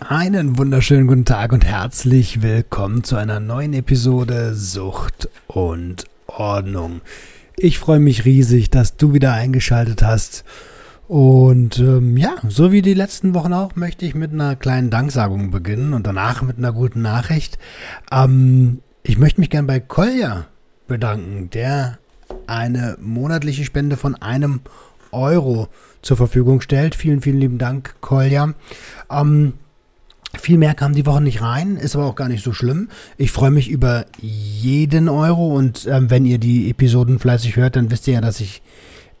Einen wunderschönen guten Tag und herzlich willkommen zu einer neuen Episode Sucht und Ordnung. Ich freue mich riesig, dass du wieder eingeschaltet hast. Und ähm, ja, so wie die letzten Wochen auch, möchte ich mit einer kleinen Danksagung beginnen und danach mit einer guten Nachricht. Ähm, ich möchte mich gern bei Kolja bedanken, der eine monatliche Spende von einem Euro zur Verfügung stellt. Vielen, vielen lieben Dank, Kolja. Ähm, viel mehr kam die Woche nicht rein, ist aber auch gar nicht so schlimm. Ich freue mich über jeden Euro und ähm, wenn ihr die Episoden fleißig hört, dann wisst ihr ja, dass ich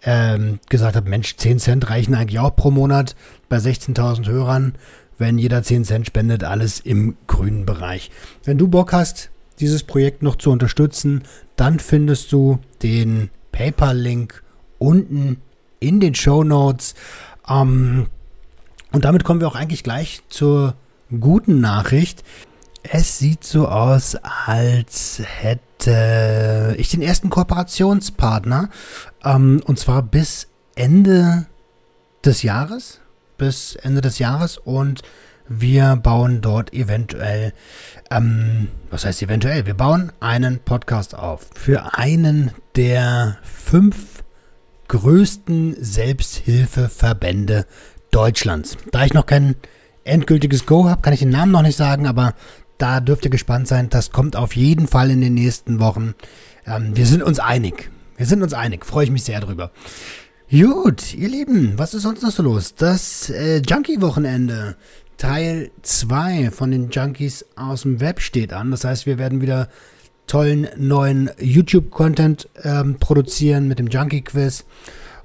ähm, gesagt habe, Mensch, 10 Cent reichen eigentlich auch pro Monat bei 16.000 Hörern. Wenn jeder 10 Cent spendet, alles im grünen Bereich. Wenn du Bock hast, dieses Projekt noch zu unterstützen, dann findest du den PayPal-Link unten in den Show Notes. Ähm, und damit kommen wir auch eigentlich gleich zur guten Nachricht. Es sieht so aus, als hätte ich den ersten Kooperationspartner. Ähm, und zwar bis Ende des Jahres. Bis Ende des Jahres. Und wir bauen dort eventuell, ähm, was heißt eventuell? Wir bauen einen Podcast auf. Für einen der fünf größten Selbsthilfeverbände Deutschlands. Da ich noch keinen endgültiges Go habe, kann ich den Namen noch nicht sagen, aber da dürft ihr gespannt sein. Das kommt auf jeden Fall in den nächsten Wochen. Ähm, wir sind uns einig. Wir sind uns einig. Freue ich mich sehr drüber. Gut, ihr Lieben, was ist sonst noch so los? Das äh, Junkie-Wochenende, Teil 2 von den Junkies aus dem Web steht an. Das heißt, wir werden wieder tollen neuen YouTube-Content ähm, produzieren mit dem Junkie-Quiz.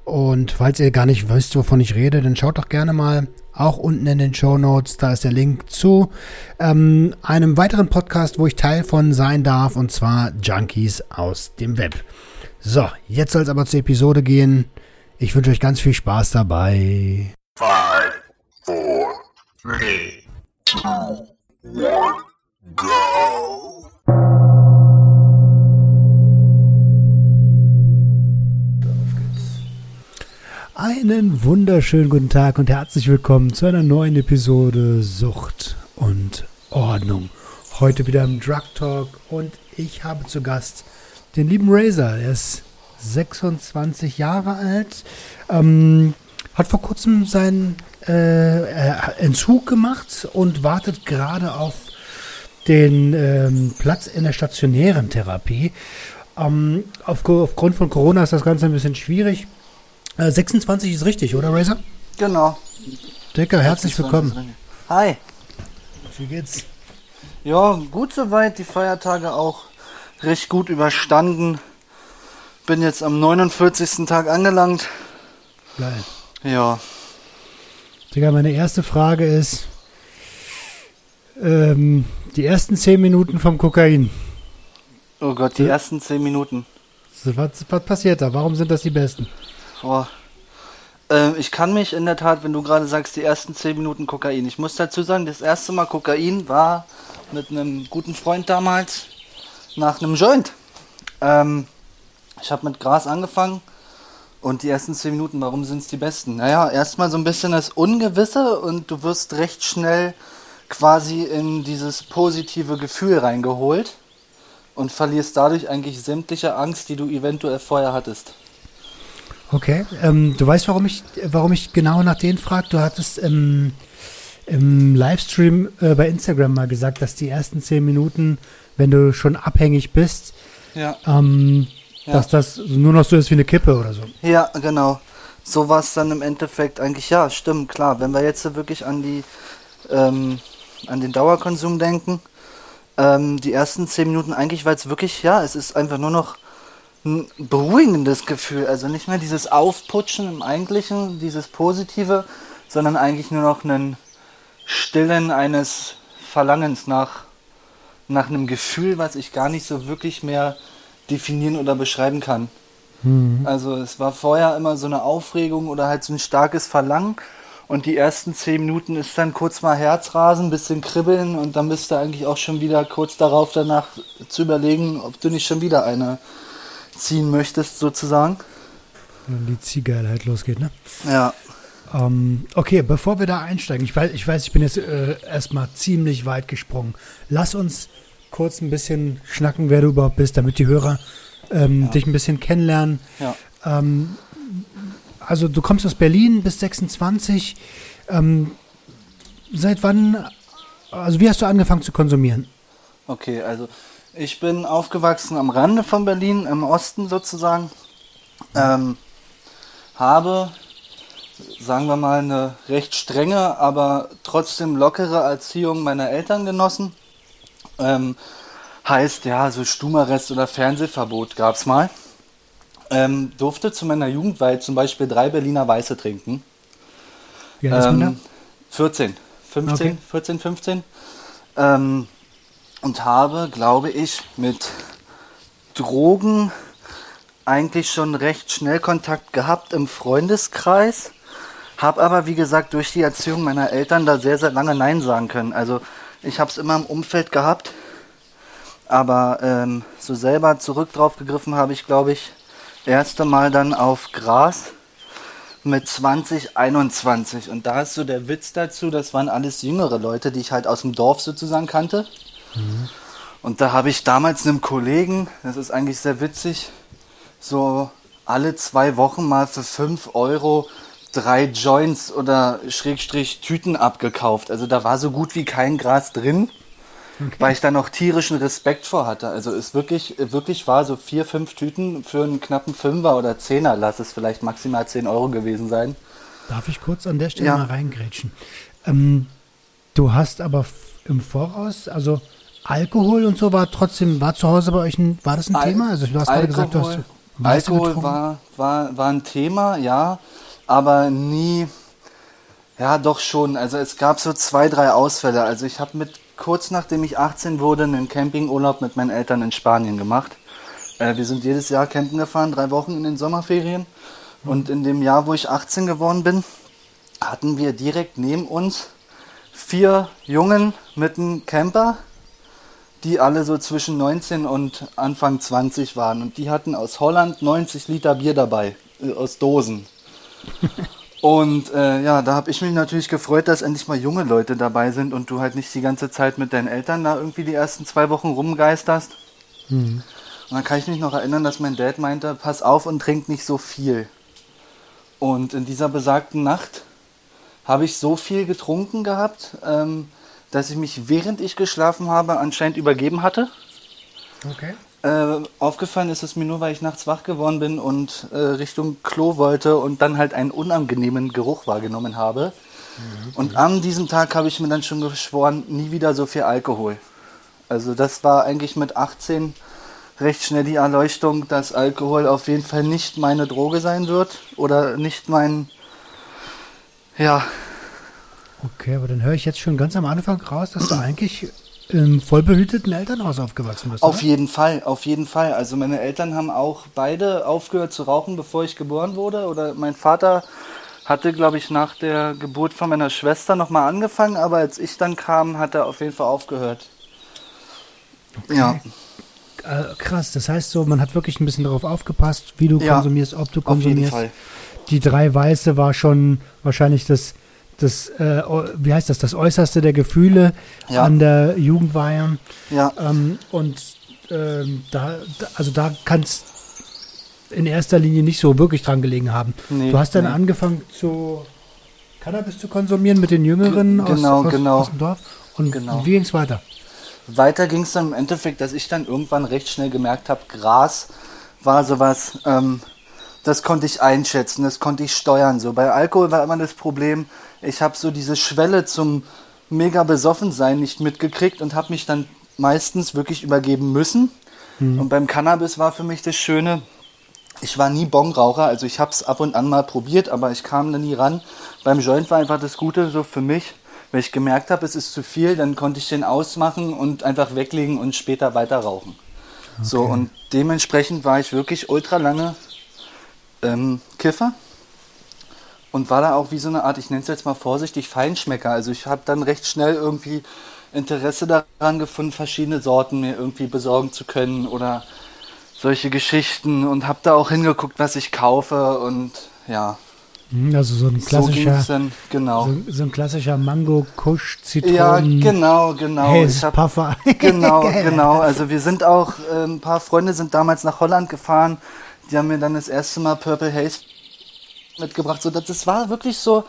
Und falls ihr gar nicht wisst, wovon ich rede, dann schaut doch gerne mal auch unten in den Show Notes. Da ist der Link zu ähm, einem weiteren Podcast, wo ich Teil von sein darf, und zwar Junkies aus dem Web. So, jetzt soll es aber zur Episode gehen. Ich wünsche euch ganz viel Spaß dabei. Five, four, three, two, one, go. Einen wunderschönen guten Tag und herzlich willkommen zu einer neuen Episode Sucht und Ordnung. Heute wieder im Drug Talk und ich habe zu Gast den lieben Razor. Er ist 26 Jahre alt, ähm, hat vor kurzem seinen äh, Entzug gemacht und wartet gerade auf den ähm, Platz in der stationären Therapie. Ähm, auf, aufgrund von Corona ist das Ganze ein bisschen schwierig 26 äh, ist richtig, oder Razer? Genau. Dicker, herzlich willkommen. Hi. Wie geht's? Ja, gut soweit. Die Feiertage auch recht gut überstanden. Bin jetzt am 49. Tag angelangt. Geil. Ja. Digga, meine erste Frage ist, ähm, die ersten 10 Minuten vom Kokain. Oh Gott, die ja. ersten 10 Minuten. Was, was passiert da? Warum sind das die besten? Boah. Äh, ich kann mich in der Tat, wenn du gerade sagst, die ersten 10 Minuten Kokain. Ich muss dazu sagen, das erste Mal Kokain war mit einem guten Freund damals nach einem Joint. Ähm, ich habe mit Gras angefangen und die ersten 10 Minuten, warum sind es die besten? Naja, erstmal so ein bisschen das Ungewisse und du wirst recht schnell quasi in dieses positive Gefühl reingeholt und verlierst dadurch eigentlich sämtliche Angst, die du eventuell vorher hattest. Okay, ähm, du weißt, warum ich, warum ich genau nach denen frage? Du hattest im, im Livestream äh, bei Instagram mal gesagt, dass die ersten zehn Minuten, wenn du schon abhängig bist, ja. Ähm, ja. dass das nur noch so ist wie eine Kippe oder so. Ja, genau. So war es dann im Endeffekt eigentlich, ja, stimmt, klar. Wenn wir jetzt wirklich an die, ähm, an den Dauerkonsum denken, ähm, die ersten zehn Minuten eigentlich, weil es wirklich, ja, es ist einfach nur noch ein beruhigendes Gefühl. Also nicht mehr dieses Aufputschen im Eigentlichen, dieses Positive, sondern eigentlich nur noch ein Stillen eines Verlangens nach, nach einem Gefühl, was ich gar nicht so wirklich mehr definieren oder beschreiben kann. Mhm. Also es war vorher immer so eine Aufregung oder halt so ein starkes Verlangen. Und die ersten zehn Minuten ist dann kurz mal Herzrasen, bisschen kribbeln und dann bist du eigentlich auch schon wieder kurz darauf danach zu überlegen, ob du nicht schon wieder eine ziehen möchtest, sozusagen. Wenn die Ziehgeilheit losgeht, ne? Ja. Ähm, okay, bevor wir da einsteigen, ich weiß, ich, weiß, ich bin jetzt äh, erstmal ziemlich weit gesprungen. Lass uns kurz ein bisschen schnacken, wer du überhaupt bist, damit die Hörer ähm, ja. dich ein bisschen kennenlernen. Ja. Ähm, also du kommst aus Berlin, bist 26. Ähm, seit wann, also wie hast du angefangen zu konsumieren? Okay, also ich bin aufgewachsen am Rande von Berlin, im Osten sozusagen. Ähm, habe, sagen wir mal, eine recht strenge, aber trotzdem lockere Erziehung meiner Eltern genossen. Ähm, heißt, ja, so Stumarrest oder Fernsehverbot gab es mal. Ähm, durfte zu meiner Jugendweihe zum Beispiel drei Berliner Weiße trinken. Wie alt ähm, 14, 15, okay. 14, 15. Ähm, und habe, glaube ich, mit Drogen eigentlich schon recht schnell Kontakt gehabt im Freundeskreis. Habe aber, wie gesagt, durch die Erziehung meiner Eltern da sehr, sehr lange Nein sagen können. Also ich habe es immer im Umfeld gehabt, aber ähm, so selber zurück drauf gegriffen habe ich, glaube ich, erste Mal dann auf Gras mit 20, 21. Und da ist so der Witz dazu, das waren alles jüngere Leute, die ich halt aus dem Dorf sozusagen kannte. Mhm. Und da habe ich damals einem Kollegen, das ist eigentlich sehr witzig, so alle zwei Wochen mal für 5 Euro drei Joints oder Schrägstrich Tüten abgekauft. Also da war so gut wie kein Gras drin. Okay. Weil ich da noch tierischen Respekt vor hatte. Also es wirklich, wirklich war so vier, fünf Tüten für einen knappen Fünfer oder Zehner, lass es vielleicht maximal zehn Euro gewesen sein. Darf ich kurz an der Stelle ja. mal reingrätschen? Ähm, du hast aber im Voraus, also Alkohol und so war trotzdem, war zu Hause bei euch ein, war das ein Al Thema? Also du hast Alkohol, gerade gesagt, du hast Alkohol war, war, war ein Thema, ja, aber nie, ja doch schon. Also es gab so zwei, drei Ausfälle. Also ich habe mit kurz nachdem ich 18 wurde, einen Campingurlaub mit meinen Eltern in Spanien gemacht. Äh, wir sind jedes Jahr campen gefahren, drei Wochen in den Sommerferien. Und in dem Jahr, wo ich 18 geworden bin, hatten wir direkt neben uns vier Jungen mit einem Camper, die alle so zwischen 19 und Anfang 20 waren. Und die hatten aus Holland 90 Liter Bier dabei, äh, aus Dosen. Und äh, ja, da habe ich mich natürlich gefreut, dass endlich mal junge Leute dabei sind und du halt nicht die ganze Zeit mit deinen Eltern da irgendwie die ersten zwei Wochen rumgeisterst. Mhm. Und dann kann ich mich noch erinnern, dass mein Dad meinte, pass auf und trink nicht so viel. Und in dieser besagten Nacht habe ich so viel getrunken gehabt, ähm, dass ich mich, während ich geschlafen habe, anscheinend übergeben hatte. Okay. Äh, aufgefallen ist es mir nur, weil ich nachts wach geworden bin und äh, Richtung Klo wollte und dann halt einen unangenehmen Geruch wahrgenommen habe. Mhm. Und an diesem Tag habe ich mir dann schon geschworen, nie wieder so viel Alkohol. Also das war eigentlich mit 18 recht schnell die Erleuchtung, dass Alkohol auf jeden Fall nicht meine Droge sein wird oder nicht mein, ja. Okay, aber dann höre ich jetzt schon ganz am Anfang raus, dass du eigentlich im vollbehüteten Elternhaus aufgewachsen bist. Auf oder? jeden Fall, auf jeden Fall. Also meine Eltern haben auch beide aufgehört zu rauchen, bevor ich geboren wurde. Oder mein Vater hatte, glaube ich, nach der Geburt von meiner Schwester nochmal angefangen, aber als ich dann kam, hat er auf jeden Fall aufgehört. Okay. Ja. Äh, krass, das heißt so, man hat wirklich ein bisschen darauf aufgepasst, wie du ja, konsumierst, ob du konsumierst. Auf jeden Fall. Die drei Weiße war schon wahrscheinlich das das, äh, wie heißt das, das Äußerste der Gefühle ja. an der Jugendweihe. Ja. Ähm, und ähm, da, also da kann es in erster Linie nicht so wirklich dran gelegen haben. Nee, du hast dann nee. angefangen zu Cannabis zu konsumieren mit den Jüngeren G genau, aus, genau. aus, dem Dorf. Und genau. wie ging es weiter? Weiter ging es dann im Endeffekt, dass ich dann irgendwann recht schnell gemerkt habe, Gras war sowas, ähm, das konnte ich einschätzen, das konnte ich steuern. So bei Alkohol war immer das Problem, ich habe so diese Schwelle zum mega besoffen sein nicht mitgekriegt und habe mich dann meistens wirklich übergeben müssen. Mhm. Und beim Cannabis war für mich das Schöne, ich war nie Bongraucher, also ich habe es ab und an mal probiert, aber ich kam da nie ran. Beim Joint war einfach das Gute so für mich, wenn ich gemerkt habe, es ist zu viel, dann konnte ich den ausmachen und einfach weglegen und später weiter rauchen. So, und dementsprechend war ich wirklich ultra lange ähm, Kiffer und war da auch wie so eine Art, ich nenne es jetzt mal vorsichtig, Feinschmecker. Also ich habe dann recht schnell irgendwie Interesse daran gefunden, verschiedene Sorten mir irgendwie besorgen zu können oder solche Geschichten und habe da auch hingeguckt, was ich kaufe und ja. Hm, Also so ein So klassischer, ging's dann, genau. so, so ein klassischer Mango, Kusch, Zitronen, Ja, genau, genau. Haze Ich hab- Puffer. Genau, genau. Also wir sind auch, äh, ein paar Freunde sind damals nach Holland gefahren. Die haben mir dann das erste Mal Purple Haze mitgebracht. So, das, das war wirklich so,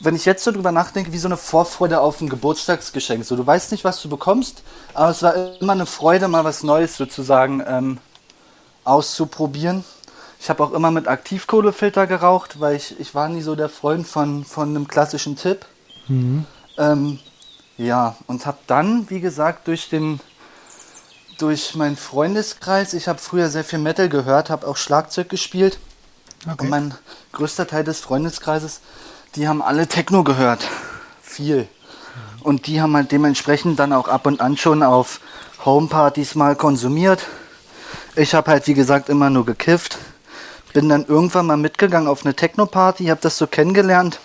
wenn ich jetzt so drüber nachdenke, wie so eine Vorfreude auf ein Geburtstagsgeschenk. So, du weißt nicht, was du bekommst, aber es war immer eine Freude, mal was Neues sozusagen ähm, auszuprobieren. Ich habe auch immer mit Aktivkohlefilter geraucht, weil ich, ich war nie so der Freund von, von einem klassischen Tipp. Ähm, ja, und habe dann, wie gesagt, durch den durch meinen Freundeskreis, ich habe früher sehr viel Metal gehört, habe auch Schlagzeug gespielt. Okay. Und mein größter Teil des Freundeskreises, die haben alle Techno gehört. Viel. Und die haben halt dementsprechend dann auch ab und an schon auf Homepartys mal konsumiert. Ich habe halt, wie gesagt, immer nur gekifft. Bin dann irgendwann mal mitgegangen auf eine Techno-Party, habe das so kennengelernt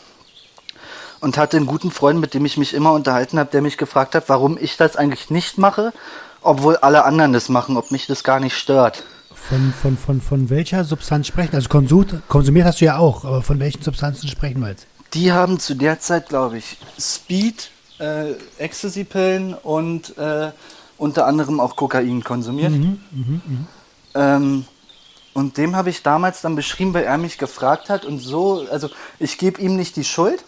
und hatte einen guten Freund, mit dem ich mich immer unterhalten habe, der mich gefragt hat, warum ich das eigentlich nicht mache, obwohl alle anderen das machen, ob mich das gar nicht stört. Von, von, von, von welcher Substanz sprechen? Also konsum, konsumiert hast du ja auch, aber von welchen Substanzen sprechen wir jetzt? Die haben zu der Zeit, glaube ich, Speed, äh, Ecstasy-Pillen und äh, unter anderem auch Kokain konsumiert. Ähm, und dem habe ich damals dann beschrieben, weil er mich gefragt hat und so, also ich gebe ihm nicht die Schuld,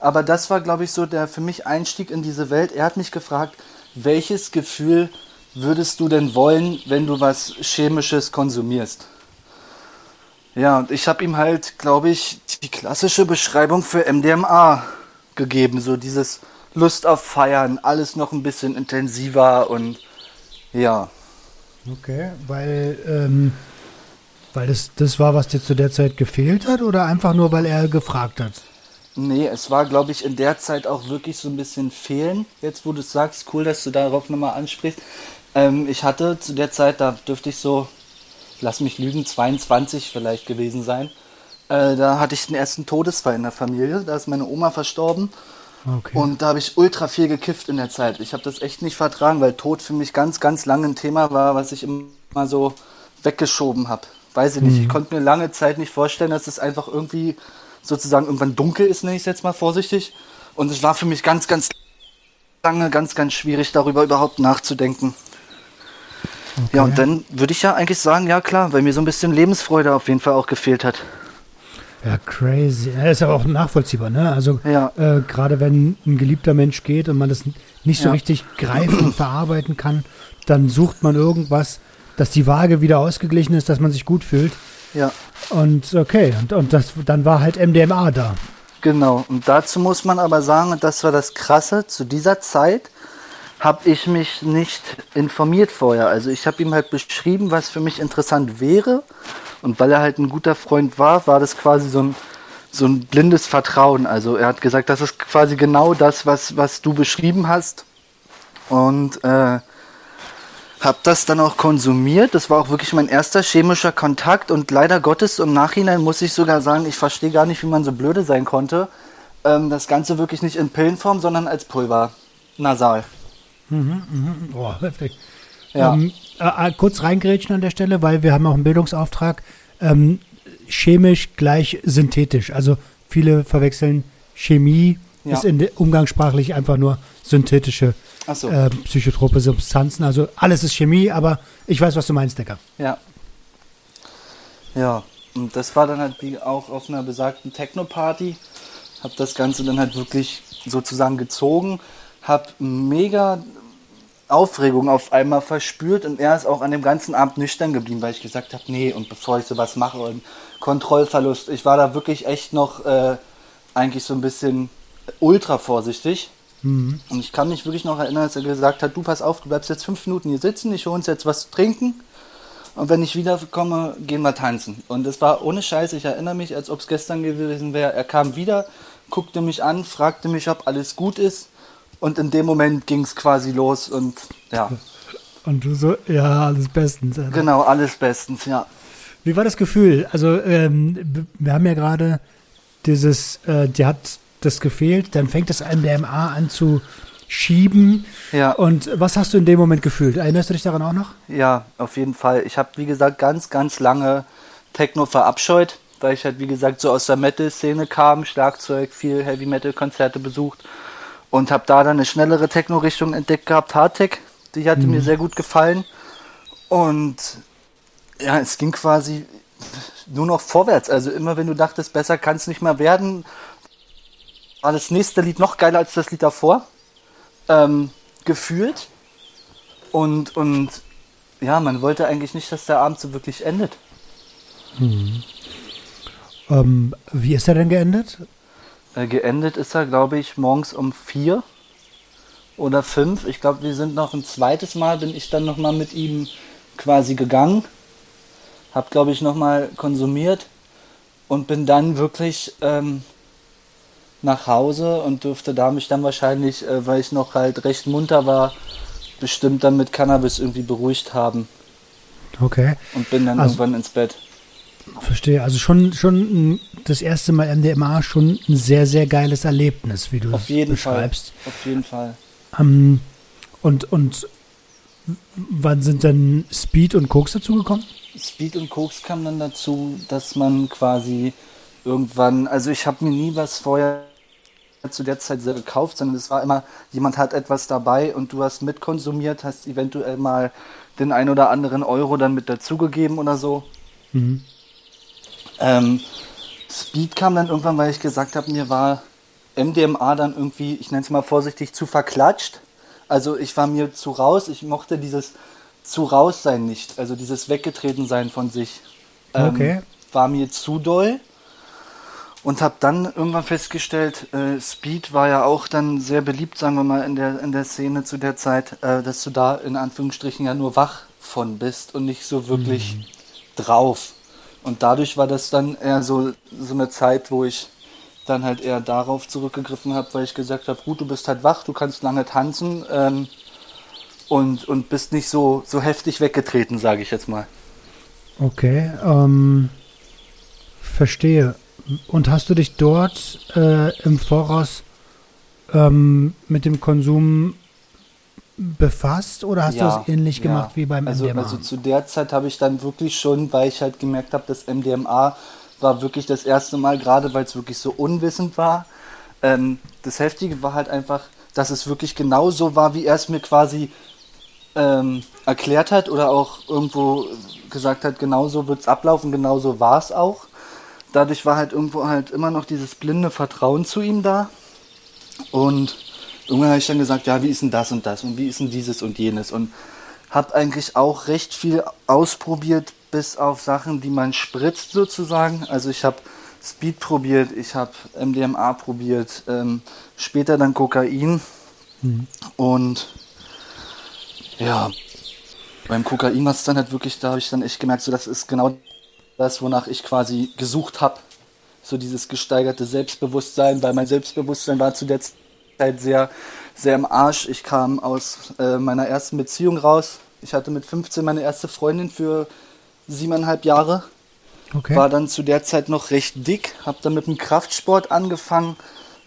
aber das war, glaube ich, so der für mich Einstieg in diese Welt. Er hat mich gefragt, welches Gefühl würdest du denn wollen, wenn du was Chemisches konsumierst? Ja, und ich habe ihm halt, glaube ich, die klassische Beschreibung für MDMA gegeben. So dieses Lust auf Feiern, alles noch ein bisschen intensiver und ja. Okay, weil, ähm, weil das, das war, was dir zu der Zeit gefehlt hat oder einfach nur, weil er gefragt hat? Nee, es war, glaube ich, in der Zeit auch wirklich so ein bisschen fehlen. Jetzt, wo du es sagst, cool, dass du darauf nochmal ansprichst. Ähm, ich hatte zu der Zeit, da dürfte ich so, lass mich lügen, 22 vielleicht gewesen sein. Äh, da hatte ich den ersten Todesfall in der Familie. Da ist meine Oma verstorben. Okay. Und da habe ich ultra viel gekifft in der Zeit. Ich habe das echt nicht vertragen, weil Tod für mich ganz, ganz lange ein Thema war, was ich immer so weggeschoben habe. Weiß ich nicht. Ich konnte mir lange Zeit nicht vorstellen, dass es einfach irgendwie sozusagen irgendwann dunkel ist, nenne ich es jetzt mal vorsichtig. Und es war für mich ganz, ganz lange, ganz, ganz schwierig, darüber überhaupt nachzudenken. Ja, und dann würde ich ja eigentlich sagen, ja klar, weil mir so ein bisschen Lebensfreude auf jeden Fall auch gefehlt hat. Ja, crazy. Ja, ist aber auch nachvollziehbar, ne? Also Ja. äh, gerade wenn ein geliebter Mensch geht und man das nicht so Ja. richtig greifen und verarbeiten kann, dann sucht man irgendwas, dass die Waage wieder ausgeglichen ist, dass man sich gut fühlt. Ja. Und okay, und, und das, dann war halt MDMA da. Genau, und dazu muss man aber sagen, und das war das Krasse, zu dieser Zeit habe ich mich nicht informiert vorher. Also ich habe ihm halt beschrieben, was für mich interessant wäre. Und weil er halt ein guter Freund war, war das quasi so ein, so ein blindes Vertrauen. Also er hat gesagt, das ist quasi genau das, was, was du beschrieben hast. Und äh, habe das dann auch konsumiert. Das war auch wirklich mein erster chemischer Kontakt. Und leider Gottes, im Nachhinein muss ich sogar sagen, ich verstehe gar nicht, wie man so blöde sein konnte. Ähm, das Ganze wirklich nicht in Pillenform, sondern als Pulver. Nasal. Oh, heftig. Ja. Ähm, äh, äh, kurz reingrätschen an der Stelle, weil wir haben auch einen Bildungsauftrag. Ähm, chemisch gleich synthetisch. Also viele verwechseln Chemie Ja. ist in umgangssprachlich einfach nur synthetische so. äh, psychotrope Substanzen. Also alles ist Chemie, aber ich weiß, was du meinst, Decker. Ja. Ja, und das war dann halt wie auch auf einer besagten Techno-Party. Hab das Ganze dann halt wirklich sozusagen gezogen. Hab mega Aufregung auf einmal verspürt und er ist auch an dem ganzen Abend nüchtern geblieben, weil ich gesagt habe, nee, und bevor ich sowas mache und Kontrollverlust, ich war da wirklich echt noch äh, eigentlich so ein bisschen ultra vorsichtig. Und ich kann mich wirklich noch erinnern, als er gesagt hat, du pass auf, du bleibst jetzt fünf Minuten hier sitzen, ich hole uns jetzt was zu trinken. Und wenn ich wiederkomme, gehen wir tanzen. Und es war ohne Scheiß, ich erinnere mich, als ob es gestern gewesen wäre. Er kam wieder, guckte mich an, fragte mich, ob alles gut ist. Und in dem Moment ging es quasi los und ja. Und du so, ja, alles bestens. Alter. Genau, alles bestens, ja. Wie war das Gefühl? Also, ähm, wir haben ja gerade dieses, äh, die hat das gefehlt, dann fängt das MDMA an zu schieben. Ja. Und was hast du in dem Moment gefühlt? Erinnerst du dich daran auch noch? Ja, auf jeden Fall. Ich habe, wie gesagt, ganz, ganz lange Techno verabscheut, weil ich halt, wie gesagt, so aus der Metal-Szene kam, Schlagzeug, viel Heavy-Metal-Konzerte besucht und habe da dann eine schnellere Techno-Richtung entdeckt gehabt, Hardtech. Die hatte mhm. mir sehr gut gefallen. Und ja, es ging quasi nur noch vorwärts. Also immer wenn du dachtest, besser kann es nicht mehr werden, war das nächste Lied noch geiler als das Lied davor. Ähm, gefühlt. Und, und ja, man wollte eigentlich nicht, dass der Abend so wirklich endet. Mhm. Ähm, wie ist er denn geendet? Äh, geendet ist er, glaube ich, morgens um vier oder fünf. Ich glaube, wir sind noch ein zweites Mal, bin ich dann nochmal mit ihm quasi gegangen. Hab, glaube ich, nochmal konsumiert und bin dann wirklich ähm, nach Hause und durfte da mich dann wahrscheinlich, äh, weil ich noch halt recht munter war, bestimmt dann mit Cannabis irgendwie beruhigt haben. Okay. Und bin dann also, irgendwann ins Bett. Verstehe. Also schon, schon das erste Mal MDMA schon ein sehr, sehr geiles Erlebnis, wie du Auf jeden beschreibst. Fall. Auf jeden Fall. Ähm, und, und wann sind denn Speed und Koks dazugekommen? Speed und Koks kamen dann dazu, dass man quasi irgendwann, also ich habe mir nie was vorher zu der Zeit sehr gekauft, sondern es war immer, jemand hat etwas dabei und du hast mitkonsumiert, hast eventuell mal den ein oder anderen Euro dann mit dazugegeben oder so. Mhm. Ähm, Speed kam dann irgendwann, weil ich gesagt habe, mir war MDMA dann irgendwie, ich nenne es mal vorsichtig, zu verklatscht. Also ich war mir zu raus, ich mochte dieses zu raus sein nicht, also dieses weggetreten sein von sich. Ähm, okay. War mir zu doll. Und habe dann irgendwann festgestellt, äh, Speed war ja auch dann sehr beliebt, sagen wir mal, in der, in der Szene zu der Zeit, äh, dass du da in Anführungsstrichen ja nur wach von bist und nicht so wirklich mhm. drauf. Und dadurch war das dann eher so, so eine Zeit, wo ich dann halt eher darauf zurückgegriffen habe, weil ich gesagt habe, gut, du bist halt wach, du kannst lange tanzen ähm, und, und bist nicht so, so heftig weggetreten, sage ich jetzt mal. Okay, ähm, verstehe. Und hast du dich dort äh, im Voraus ähm, mit dem Konsum befasst oder hast ja, du es ähnlich ja. gemacht wie beim also, MDMA? Also zu der Zeit habe ich dann wirklich schon, weil ich halt gemerkt habe, dass MDMA war wirklich das erste Mal, gerade weil es wirklich so unwissend war. Ähm, das Heftige war halt einfach, dass es wirklich genau so war, wie er es mir quasi ähm, erklärt hat oder auch irgendwo gesagt hat, genau so wird es ablaufen, genau so war es auch. Dadurch war halt irgendwo halt immer noch dieses blinde Vertrauen zu ihm da. Und irgendwann habe ich dann gesagt, ja, wie ist denn das und das und wie ist denn dieses und jenes und habe eigentlich auch recht viel ausprobiert, bis auf Sachen, die man spritzt sozusagen. Also ich habe Speed probiert, ich habe MDMA probiert, ähm, später dann Kokain mhm. und ja, beim Kokain war es dann halt wirklich, da habe ich dann echt gemerkt, so das ist genau das, wonach ich quasi gesucht habe. So dieses gesteigerte Selbstbewusstsein, weil mein Selbstbewusstsein war zu der Zeit Zeit sehr, sehr im Arsch. Ich kam aus äh, meiner ersten Beziehung raus. Ich hatte mit 15 meine erste Freundin für siebeneinhalb Jahre. Okay. War dann zu der Zeit noch recht dick, habe dann mit dem Kraftsport angefangen,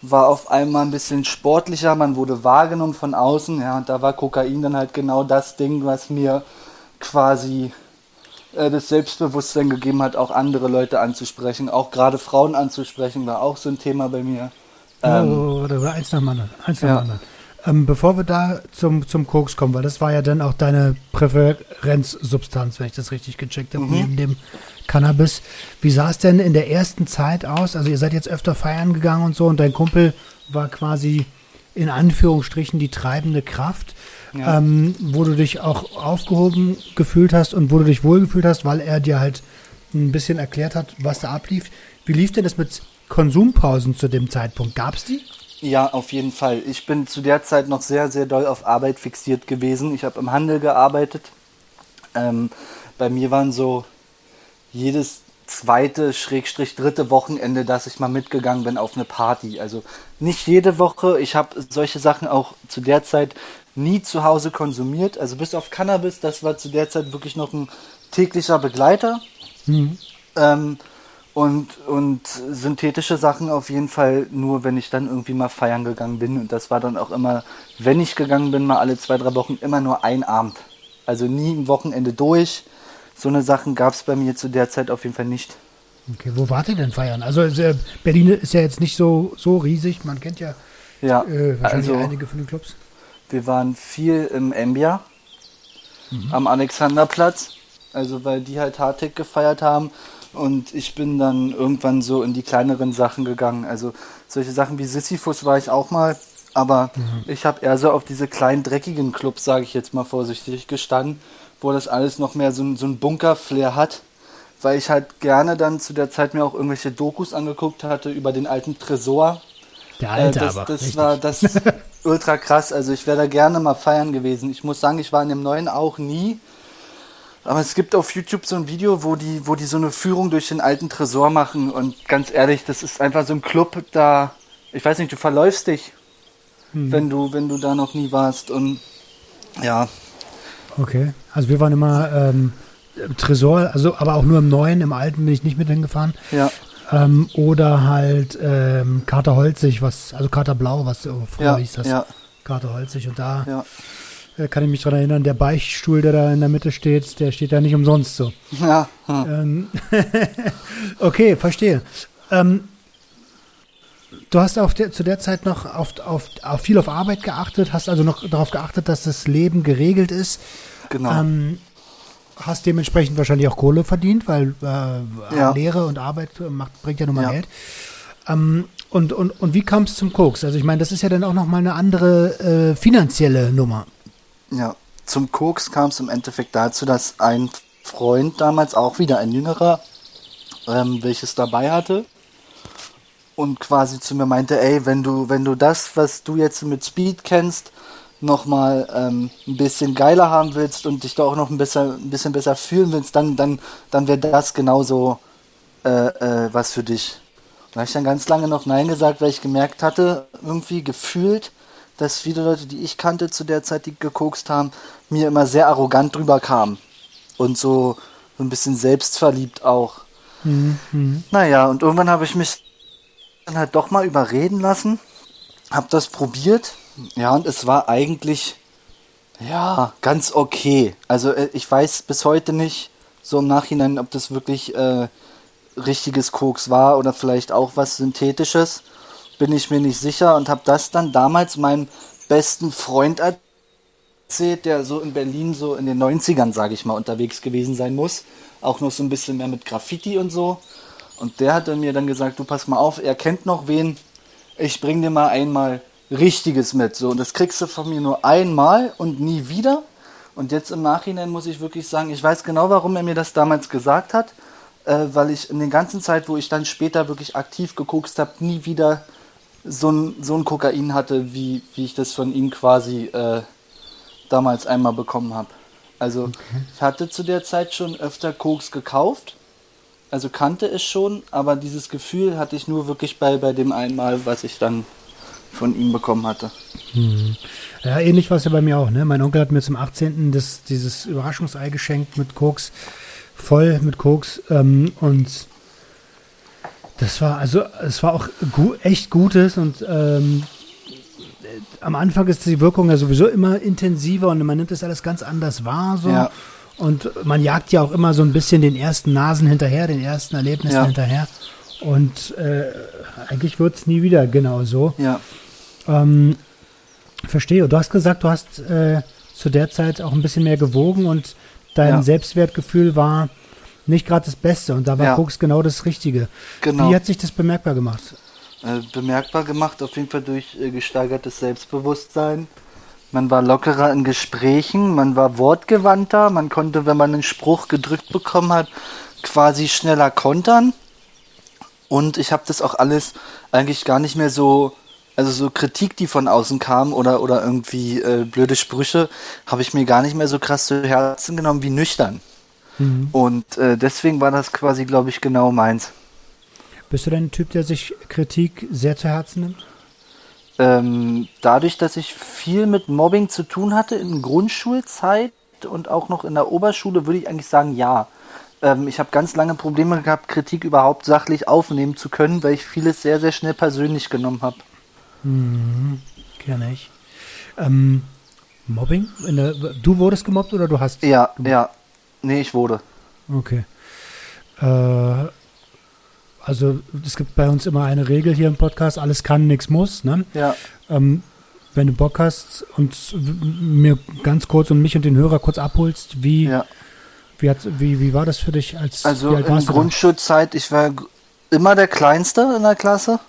war auf einmal ein bisschen sportlicher, man wurde wahrgenommen von außen, ja, und da war Kokain dann halt genau das Ding, was mir quasi äh, das Selbstbewusstsein gegeben hat, auch andere Leute anzusprechen, auch gerade Frauen anzusprechen, war auch so ein Thema bei mir. Ähm, oh, eins nach dem anderen. Eins nach ja. anderen. Ähm, bevor wir da zum, zum Koks kommen, weil das war ja dann auch deine Präferenzsubstanz, wenn ich das richtig gecheckt habe, mhm. neben dem Cannabis. Wie sah es denn in der ersten Zeit aus? Also ihr seid jetzt öfter feiern gegangen und so und dein Kumpel war quasi in Anführungsstrichen die treibende Kraft, ja. ähm, wo du dich auch aufgehoben gefühlt hast und wo du dich wohlgefühlt hast, weil er dir halt ein bisschen erklärt hat, was da ablief. Wie lief denn das mit Konsumpausen zu dem Zeitpunkt? Gab es die? Ja, auf jeden Fall. Ich bin zu der Zeit noch sehr, sehr doll auf Arbeit fixiert gewesen. Ich habe im Handel gearbeitet. Ähm, bei mir waren so jedes zweite, schrägstrich dritte Wochenende, dass ich mal mitgegangen bin auf eine Party. Also nicht jede Woche. Ich habe solche Sachen auch zu der Zeit nie zu Hause konsumiert. Also bis auf Cannabis, das war zu der Zeit wirklich noch ein täglicher Begleiter. Mhm. Ähm, und, und synthetische Sachen auf jeden Fall nur, wenn ich dann irgendwie mal feiern gegangen bin. Und das war dann auch immer, wenn ich gegangen bin, mal alle zwei, drei Wochen, immer nur ein Abend. Also nie ein Wochenende durch. So eine Sachen gab es bei mir zu der Zeit auf jeden Fall nicht. Okay, wo wart ihr denn feiern? Also äh, Berlin ist ja jetzt nicht so, so riesig, man kennt ja, Ja, äh, wahrscheinlich also einige von den Clubs. wir waren viel im Embia am Alexanderplatz. Also weil die halt Hardtech gefeiert haben. Und ich bin dann irgendwann so in die kleineren Sachen gegangen. Also solche Sachen wie Sisyphus war ich auch mal. Aber ich habe eher so auf diese kleinen dreckigen Clubs, sage ich jetzt mal vorsichtig, gestanden, wo das alles noch mehr so, ein- so ein Bunker-Flair hat. Weil ich halt gerne dann zu der Zeit mir auch irgendwelche Dokus angeguckt hatte über den alten Tresor. Der alte Äh, das, aber. Das richtig. war das ultra krass. Also ich wäre da gerne mal feiern gewesen. Ich muss sagen, ich war in dem neuen auch nie. Aber es gibt auf YouTube so ein Video, wo die, wo die so eine Führung durch den alten Tresor machen. Und ganz ehrlich, das ist einfach so ein Club, da, ich weiß nicht, du verläufst dich, Mhm. wenn du, wenn du da noch nie warst. Und ja, Okay, also wir waren immer ähm, im Tresor, also aber auch nur im neuen, im alten bin ich nicht mit hingefahren. ja, Ähm, oder halt ähm, Kater Holzig, was, also Kater Blau, was so früher ja, hieß das. ja, Kater Holzig. Und da ja, kann ich mich dran erinnern, der Beichtstuhl, der da in der Mitte steht, der steht da nicht umsonst so. ja, hm. Okay, verstehe. Ähm, du hast auf der, zu der Zeit noch auf, auf, auf viel auf Arbeit geachtet, hast also noch darauf geachtet, dass das Leben geregelt ist. genau. Ähm, hast dementsprechend wahrscheinlich auch Kohle verdient, weil äh, Ja. Lehre und Arbeit äh, macht, bringt ja nun mal Ja. Geld. Ähm, und, und, und wie kam es zum Koks? Also ich meine, das ist ja dann auch nochmal eine andere äh, finanzielle Nummer. Ja, zum Koks kam es im Endeffekt dazu, dass ein Freund damals auch wieder ein jüngerer, ähm, welches dabei hatte und quasi zu mir meinte, ey, wenn du, wenn du das, was du jetzt mit Speed kennst, nochmal ähm, ein bisschen geiler haben willst und dich da auch noch ein bisschen, ein bisschen besser fühlen willst, dann, dann, dann wäre das genauso äh, äh, was für dich. Da habe ich dann ganz lange noch Nein gesagt, weil ich gemerkt hatte, irgendwie gefühlt, dass viele Leute, die ich kannte zu der Zeit, die gekokst haben, mir immer sehr arrogant drüber kamen. Und so, so ein bisschen selbstverliebt auch. Naja, und irgendwann habe ich mich dann halt doch mal überreden lassen, habe das probiert, ja, und es war eigentlich, ja, ganz okay. Also äh, ich weiß bis heute nicht, so im Nachhinein, ob das wirklich äh, richtiges Koks war oder vielleicht auch was Synthetisches, bin ich mir nicht sicher und habe das dann damals meinem besten Freund erzählt, der so in Berlin so in den 90ern, sage ich mal, unterwegs gewesen sein muss. Auch noch so ein bisschen mehr mit Graffiti und so. Und der hatte mir dann gesagt, du pass mal auf, er kennt noch wen, ich bring dir mal einmal Richtiges mit. So, und das kriegst du von mir nur einmal und nie wieder. Und jetzt im Nachhinein muss ich wirklich sagen, ich weiß genau, warum er mir das damals gesagt hat, äh, weil ich in der ganzen Zeit, wo ich dann später wirklich aktiv gekokst habe, nie wieder so ein, so ein Kokain hatte, wie, wie ich das von ihm quasi äh, damals einmal bekommen habe. Also ich hatte zu der Zeit schon öfter Koks gekauft, also kannte es schon, aber dieses Gefühl hatte ich nur wirklich bei, bei dem einmal, was ich dann von ihm bekommen hatte. Ja, ähnlich war es ja bei mir auch. Ne? Mein Onkel hat mir zum 18. Das, dieses Überraschungsei geschenkt mit Koks, voll mit Koks. Ähm, und das war also, es war auch gu echt Gutes und ähm, äh, am Anfang ist die Wirkung ja sowieso immer intensiver und man nimmt das alles ganz anders wahr. So. Ja. Und man jagt ja auch immer so ein bisschen den ersten Nasen hinterher, den ersten Erlebnissen Ja. hinterher. Und äh, eigentlich wird es nie wieder genau so. Ja, Ähm, verstehe. Und Du hast gesagt, du hast äh, zu der Zeit auch ein bisschen mehr gewogen und dein Ja. Selbstwertgefühl war nicht gerade das Beste und da war Ja. Koks genau das Richtige. Genau. Wie hat sich das bemerkbar gemacht? äh, bemerkbar gemacht, auf jeden Fall durch äh, gesteigertes Selbstbewusstsein. Man war lockerer in Gesprächen, man war wortgewandter, man konnte, wenn man einen Spruch gedrückt bekommen hat, quasi schneller kontern. Und ich habe das auch alles eigentlich gar nicht mehr so, also so Kritik, die von außen kam oder, oder irgendwie äh, blöde Sprüche, habe ich mir gar nicht mehr so krass zu Herzen genommen wie nüchtern. Und äh, deswegen war das quasi, glaube ich, genau meins. Bist du denn ein Typ, der sich Kritik sehr zu Herzen nimmt? Ähm, dadurch, dass ich viel mit Mobbing zu tun hatte in Grundschulzeit und auch noch in der Oberschule, würde ich eigentlich sagen, ja. Ähm, ich habe ganz lange Probleme gehabt, Kritik überhaupt sachlich aufnehmen zu können, weil ich vieles sehr, sehr schnell persönlich genommen habe. Mhm, kenne ich. Ähm, Mobbing? Der, du wurdest gemobbt oder du hast? Ja, ja. Nee, ich wurde. Okay. Äh, also es gibt bei uns immer eine Regel hier im Podcast, alles kann, nichts muss. Ne? Ja. Ähm, wenn du Bock hast und mir ganz kurz und mich und den Hörer kurz abholst, wie, Ja. wie, hat, wie, wie war das für dich als Also in da? Grundschulzeit, ich war immer der Kleinste in der Klasse.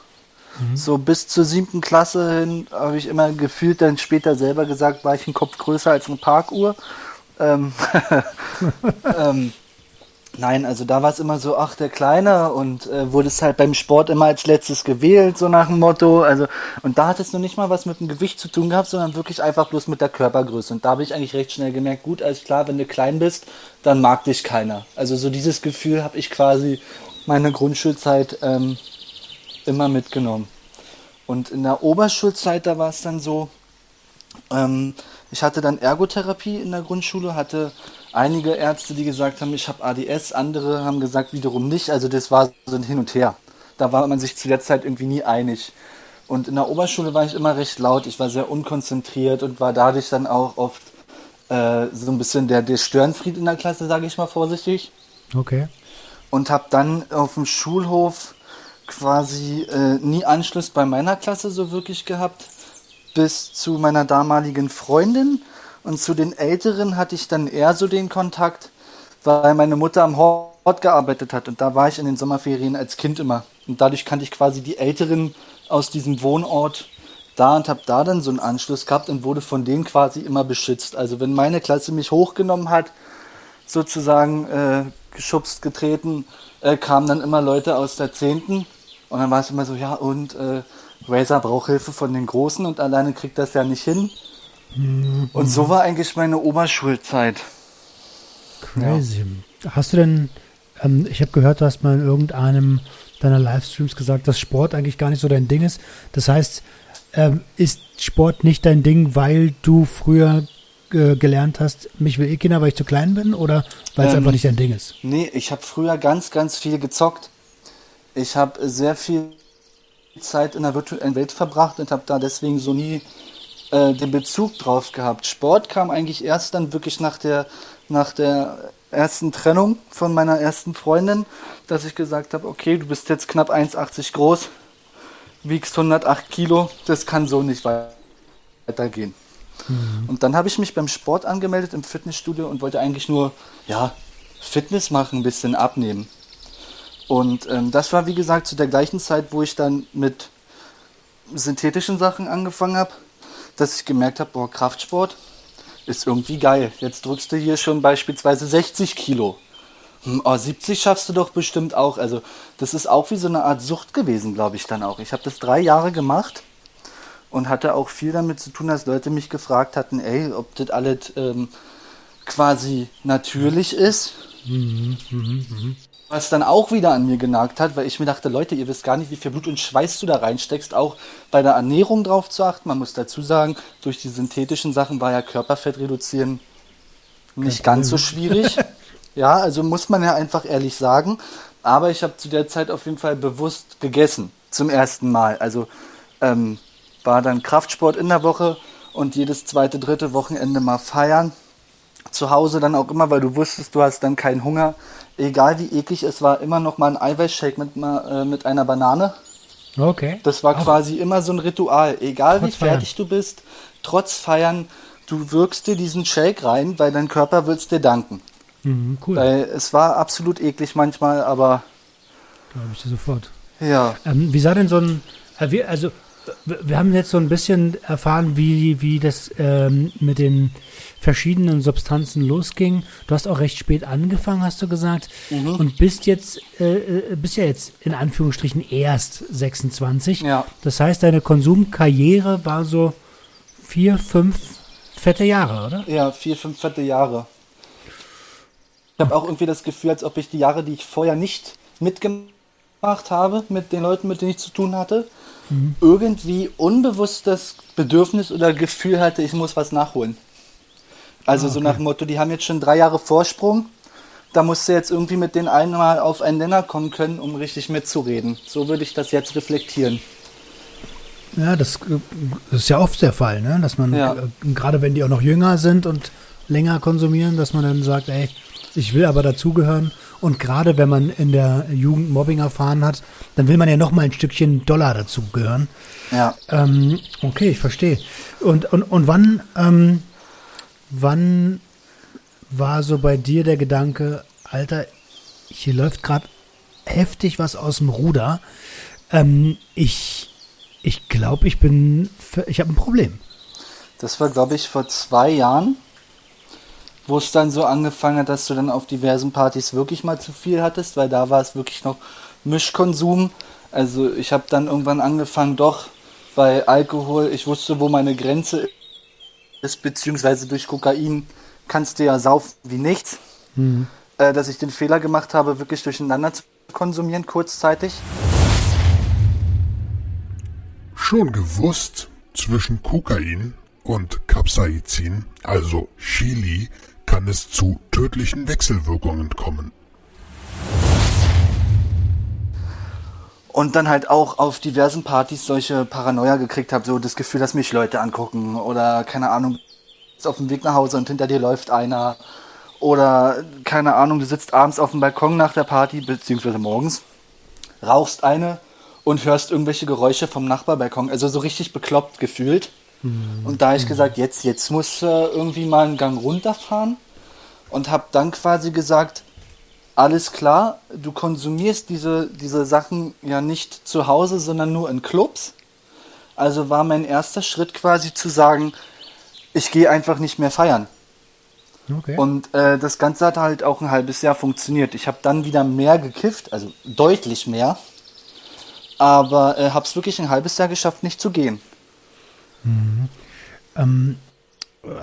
So bis zur siebten Klasse hin habe ich immer gefühlt dann später selber gesagt, war ich ein Kopf größer als eine Parkuhr. Ähm, ähm, nein, also da war es immer so, ach der Kleine und äh, wurde es halt beim Sport immer als letztes gewählt, so nach dem Motto. Also und da hat es noch nicht mal was mit dem Gewicht zu tun gehabt, sondern wirklich einfach bloß mit der Körpergröße. Und da habe ich eigentlich recht schnell gemerkt, gut, alles klar, wenn du klein bist, dann mag dich keiner. Also so dieses Gefühl habe ich quasi meine Grundschulzeit ähm, immer mitgenommen. Und in der Oberschulzeit, da war es dann so, ähm, ich hatte dann Ergotherapie in der Grundschule, hatte einige Ärzte, die gesagt haben, ich habe ADS, andere haben gesagt wiederum nicht. Also das war so ein Hin und Her. Da war man sich zu der Zeit irgendwie nie einig. Und in der Oberschule war ich immer recht laut, ich war sehr unkonzentriert und war dadurch dann auch oft äh, so ein bisschen der, der Störenfried in der Klasse, sage ich mal vorsichtig Okay. und habe dann auf dem Schulhof quasi äh, nie Anschluss bei meiner Klasse so wirklich gehabt, bis zu meiner damaligen Freundin. Und zu den Älteren hatte ich dann eher so den Kontakt, weil meine Mutter am Hort gearbeitet hat. Und da war ich in den Sommerferien als Kind immer. Und dadurch kannte ich quasi die Älteren aus diesem Wohnort da und habe da dann so einen Anschluss gehabt und wurde von denen quasi immer beschützt. Also wenn meine Klasse mich hochgenommen hat, sozusagen äh, geschubst, getreten, äh, kamen dann immer Leute aus der Zehnten und dann war es immer so, ja und äh, Razer braucht Hilfe von den Großen und alleine kriegt das ja nicht hin. Und so war eigentlich meine Oberschulzeit. Crazy. Hast du denn, ähm, ich habe gehört, du hast mal in irgendeinem deiner Livestreams gesagt, dass Sport eigentlich gar nicht so dein Ding ist. Das heißt, ähm, ist Sport nicht dein Ding, weil du früher äh, gelernt hast, mich will eh Kinder, weil ich zu klein bin oder weil es Ähm, einfach nicht dein Ding ist? Nee, ich habe früher ganz, ganz viel gezockt. Ich habe sehr viel Zeit in der virtuellen Welt verbracht und habe da deswegen so nie äh, den Bezug drauf gehabt. Sport kam eigentlich erst dann wirklich nach der, nach der ersten Trennung von meiner ersten Freundin, dass ich gesagt habe, okay, du bist jetzt knapp 1,80 groß, wiegst 108 Kilo, das kann so nicht weitergehen. Und dann habe ich mich beim Sport angemeldet im Fitnessstudio und wollte eigentlich nur, ja, Fitness machen, ein bisschen abnehmen. Und ähm, das war, wie gesagt, zu der gleichen Zeit, wo ich dann mit synthetischen Sachen angefangen habe, dass ich gemerkt habe, boah, Kraftsport ist irgendwie geil. Jetzt drückst du hier schon beispielsweise 60 Kilo. Hm, Oh, 70 schaffst du doch bestimmt auch. Also das ist auch wie so eine Art Sucht gewesen, glaube ich dann auch. Ich habe das drei Jahre gemacht und hatte auch viel damit zu tun, dass Leute mich gefragt hatten, ey, ob das alles ähm, quasi natürlich ist. Was dann auch wieder an mir genagt hat, weil ich mir dachte, Leute, ihr wisst gar nicht, wie viel Blut und Schweiß du da reinsteckst, auch bei der Ernährung drauf zu achten. Man muss dazu sagen, durch die synthetischen Sachen war ja Körperfett reduzieren nicht ganz so schwierig. Ja, also muss man ja einfach ehrlich sagen. Aber ich habe zu der Zeit auf jeden Fall bewusst gegessen. Zum ersten Mal. Also ähm, war dann Kraftsport in der Woche und jedes zweite, dritte Wochenende mal feiern. Zu Hause dann auch immer, weil du wusstest, du hast dann keinen Hunger. Egal wie eklig es war, immer noch mal ein Eiweißshake mit, äh, mit einer Banane. Okay. Das war Auch- quasi immer so ein Ritual. Egal wie Trotz Feiern. fertig du bist, trotz Feiern, du wirkst dir diesen Shake rein, weil dein Körper es dir danken. Mhm, cool. Weil es war absolut eklig manchmal, aber Glaube ich dir sofort. ja. Ähm, wie sah denn so ein, äh, also wir haben jetzt so ein bisschen erfahren, wie, wie das ähm, mit den verschiedenen Substanzen losging. Du hast auch recht spät angefangen, hast du gesagt, Mhm. und bist jetzt, äh, äh, bist ja jetzt in Anführungsstrichen erst 26. Ja. Das heißt, deine Konsumkarriere war so vier, fünf fette Jahre, oder? Ja, vier, fünf fette Jahre. Ich habe auch irgendwie das Gefühl, als ob ich die Jahre, die ich vorher nicht mitgemacht habe, mit den Leuten, mit denen ich zu tun hatte, mhm. irgendwie unbewusst das Bedürfnis oder Gefühl hatte, ich muss was nachholen. Also ah, okay. so nach dem Motto, die haben jetzt schon drei Jahre Vorsprung, da musst du jetzt irgendwie mit denen einmal auf einen Nenner kommen können, um richtig mitzureden. So würde ich das jetzt reflektieren. Ja, das, das ist ja oft der Fall, ne? dass man, ja. Äh, gerade wenn die auch noch jünger sind und länger konsumieren, dass man dann sagt, ey, ich will aber dazugehören. Und gerade wenn man in der Jugend Mobbing erfahren hat, dann will man ja noch mal ein Stückchen Dollar dazugehören. Ja. Ähm, okay, ich verstehe. Und, und, und wann, ähm, wann war so bei dir der Gedanke, Alter, hier läuft gerade heftig was aus dem Ruder. Ähm, ich ich glaube, ich bin, ich habe ein Problem. Das war, glaube ich, vor zwei Jahren, wo es dann so angefangen hat, dass du dann auf diversen Partys wirklich mal zu viel hattest, weil da war es wirklich noch Mischkonsum. Also ich habe dann irgendwann angefangen, doch bei Alkohol, ich wusste, wo meine Grenze ist, beziehungsweise durch Kokain kannst du ja saufen wie nichts. Mhm. Äh, dass ich den Fehler gemacht habe, wirklich durcheinander zu konsumieren kurzzeitig. Schon gewusst, zwischen Kokain und Capsaicin, also Chili, kann es zu tödlichen Wechselwirkungen kommen. Und dann halt auch auf diversen Partys solche Paranoia gekriegt habe, so das Gefühl, dass mich Leute angucken oder keine Ahnung, auf dem Weg nach Hause und hinter dir läuft einer oder keine Ahnung, du sitzt abends auf dem Balkon nach der Party, beziehungsweise morgens, rauchst eine und hörst irgendwelche Geräusche vom Nachbarbalkon. Also so richtig bekloppt gefühlt. Mhm. Und da habe ich gesagt, jetzt, jetzt muss äh, irgendwie mal einen Gang runterfahren. Und habe dann quasi gesagt, alles klar, du konsumierst diese, diese Sachen ja nicht zu Hause, sondern nur in Clubs. Also war mein erster Schritt quasi zu sagen, ich gehe einfach nicht mehr feiern. Okay. Und äh, das Ganze hat halt auch ein halbes Jahr funktioniert. Ich habe dann wieder mehr gekifft, also deutlich mehr aber äh, habe es wirklich ein halbes Jahr geschafft, nicht zu gehen. Mhm. Ähm,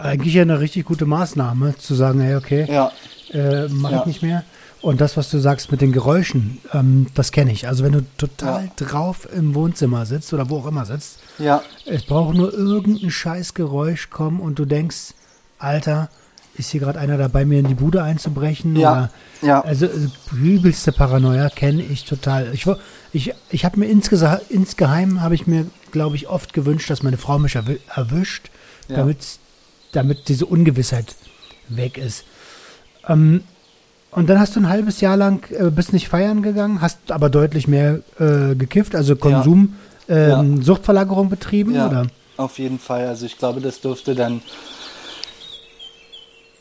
eigentlich ja eine richtig gute Maßnahme, zu sagen, hey, okay, ja. äh, mache ja. ich nicht mehr. Und das, was du sagst mit den Geräuschen, ähm, das kenne ich. Also wenn du total ja. drauf im Wohnzimmer sitzt oder wo auch immer sitzt, ja. es braucht nur irgendein scheiß Geräusch kommen und du denkst, Alter, ist hier gerade einer dabei, mir in die Bude einzubrechen? Ja. Oder, ja. Also übelste Paranoia kenne ich total. Ich, ich, ich habe mir insgeheim, habe ich mir, glaube ich, oft gewünscht, dass meine Frau mich erwischt, ja. damit, damit diese Ungewissheit weg ist. Ähm, und dann hast du ein halbes Jahr lang, äh, bist nicht feiern gegangen, hast aber deutlich mehr äh, gekifft, also Konsum, ja. Ähm, ja. Suchtverlagerung betrieben, ja, oder? Auf jeden Fall. Also ich glaube, das dürfte dann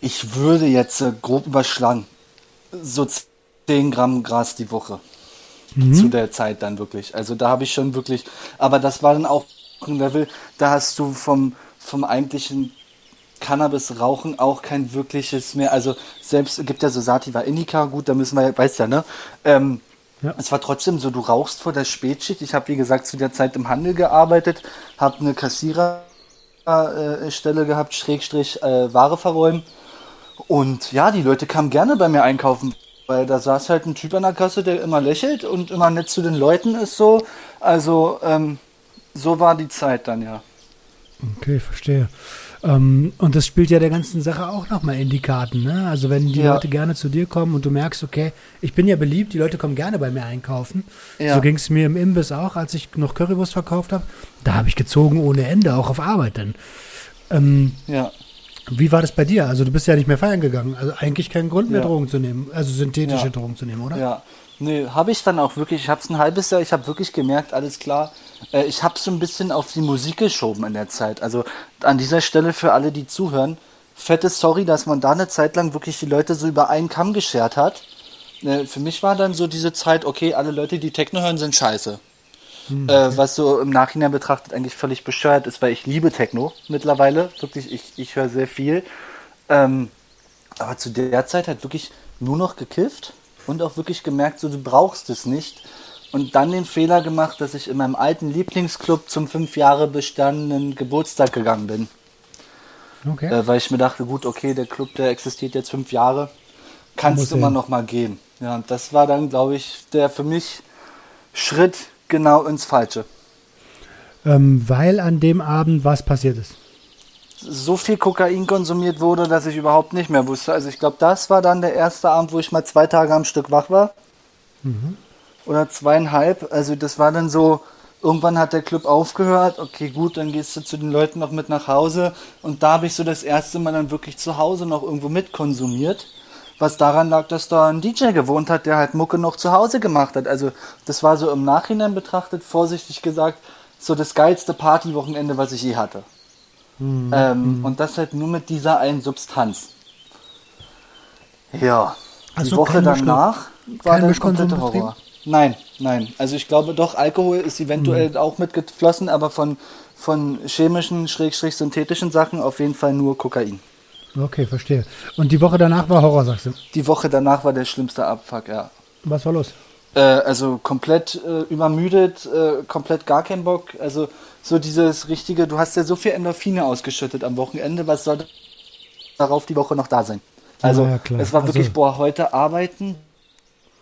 ich würde jetzt äh, grob überschlagen, so 10 Gramm Gras die Woche. Mhm. Zu der Zeit dann wirklich. Also da habe ich schon wirklich, aber das war dann auch ein Level, da hast du vom, vom eigentlichen Cannabis-Rauchen auch kein wirkliches mehr. Also selbst gibt ja so Sativa Indica, gut, da müssen wir, weißt ja, ne? Ähm, ja. Es war trotzdem so, du rauchst vor der Spätschicht. Ich habe, wie gesagt, zu der Zeit im Handel gearbeitet, habe eine Kassiererstelle äh, gehabt, Schrägstrich äh, Ware verräumen. Und ja, die Leute kamen gerne bei mir einkaufen, weil da saß halt ein Typ an der Kasse, der immer lächelt und immer nett zu den Leuten ist so. Also ähm, so war die Zeit dann ja. Okay, verstehe. Ähm, und das spielt ja der ganzen Sache auch nochmal in die Karten. Ne? Also wenn die ja. Leute gerne zu dir kommen und du merkst, okay, ich bin ja beliebt, die Leute kommen gerne bei mir einkaufen. Ja. So ging es mir im Imbiss auch, als ich noch Currywurst verkauft habe. Da habe ich gezogen ohne Ende, auch auf Arbeit dann. Ähm, ja. Wie war das bei dir? Also du bist ja nicht mehr feiern gegangen. Also eigentlich kein Grund mehr, ja. Drogen zu nehmen. Also synthetische ja. Drogen zu nehmen, oder? Ja. Nee, habe ich dann auch wirklich. Ich habe es ein halbes Jahr, ich habe wirklich gemerkt, alles klar. Äh, ich habe so ein bisschen auf die Musik geschoben in der Zeit. Also an dieser Stelle für alle, die zuhören, fette Sorry, dass man da eine Zeit lang wirklich die Leute so über einen Kamm geschert hat. Äh, für mich war dann so diese Zeit, okay, alle Leute, die Techno hören, sind scheiße. Mhm. Äh, was so im Nachhinein betrachtet eigentlich völlig bescheuert ist, weil ich liebe Techno mittlerweile. Wirklich, ich, ich höre sehr viel. Ähm, aber zu der Zeit halt wirklich nur noch gekifft und auch wirklich gemerkt, so du brauchst es nicht. Und dann den Fehler gemacht, dass ich in meinem alten Lieblingsclub zum fünf Jahre bestandenen Geburtstag gegangen bin. Okay. Äh, weil ich mir dachte, gut, okay, der Club, der existiert jetzt fünf Jahre, kannst du immer noch mal gehen. Ja, und das war dann, glaube ich, der für mich Schritt genau ins Falsche. ähm, weil an dem Abend was passiert ist. So viel Kokain konsumiert wurde, dass ich überhaupt nicht mehr wusste. Also ich glaube, das war dann der erste Abend, wo ich mal zwei Tage am Stück wach war. Mhm. Oder zweieinhalb. Also das war dann so, irgendwann hat der Club aufgehört. Okay, gut, dann gehst du zu den Leuten noch mit nach Hause. Und da habe ich so das erste Mal dann wirklich zu Hause noch irgendwo mitkonsumiert was daran lag, dass da ein DJ gewohnt hat, der halt Mucke noch zu Hause gemacht hat. Also das war so im Nachhinein betrachtet, vorsichtig gesagt, so das geilste Partywochenende, was ich je hatte. Mhm. Ähm, mhm. Und das halt nur mit dieser einen Substanz. Ja. Hast die Woche danach war dann komplette Horror. Nein, nein. Also ich glaube doch, Alkohol ist eventuell mhm. auch mitgeflossen, aber von, von chemischen, schrägstrich synthetischen Sachen auf jeden Fall nur Kokain. Okay, verstehe. Und die Woche danach war Horror, sagst du? Die Woche danach war der schlimmste Abfuck, ja. Was war los? Äh, also komplett äh, übermüdet, äh, komplett gar kein Bock. Also so dieses richtige, du hast ja so viel Endorphine ausgeschüttet am Wochenende, was soll darauf die Woche noch da sein? Also ja, ja, es war wirklich, also, boah, heute arbeiten,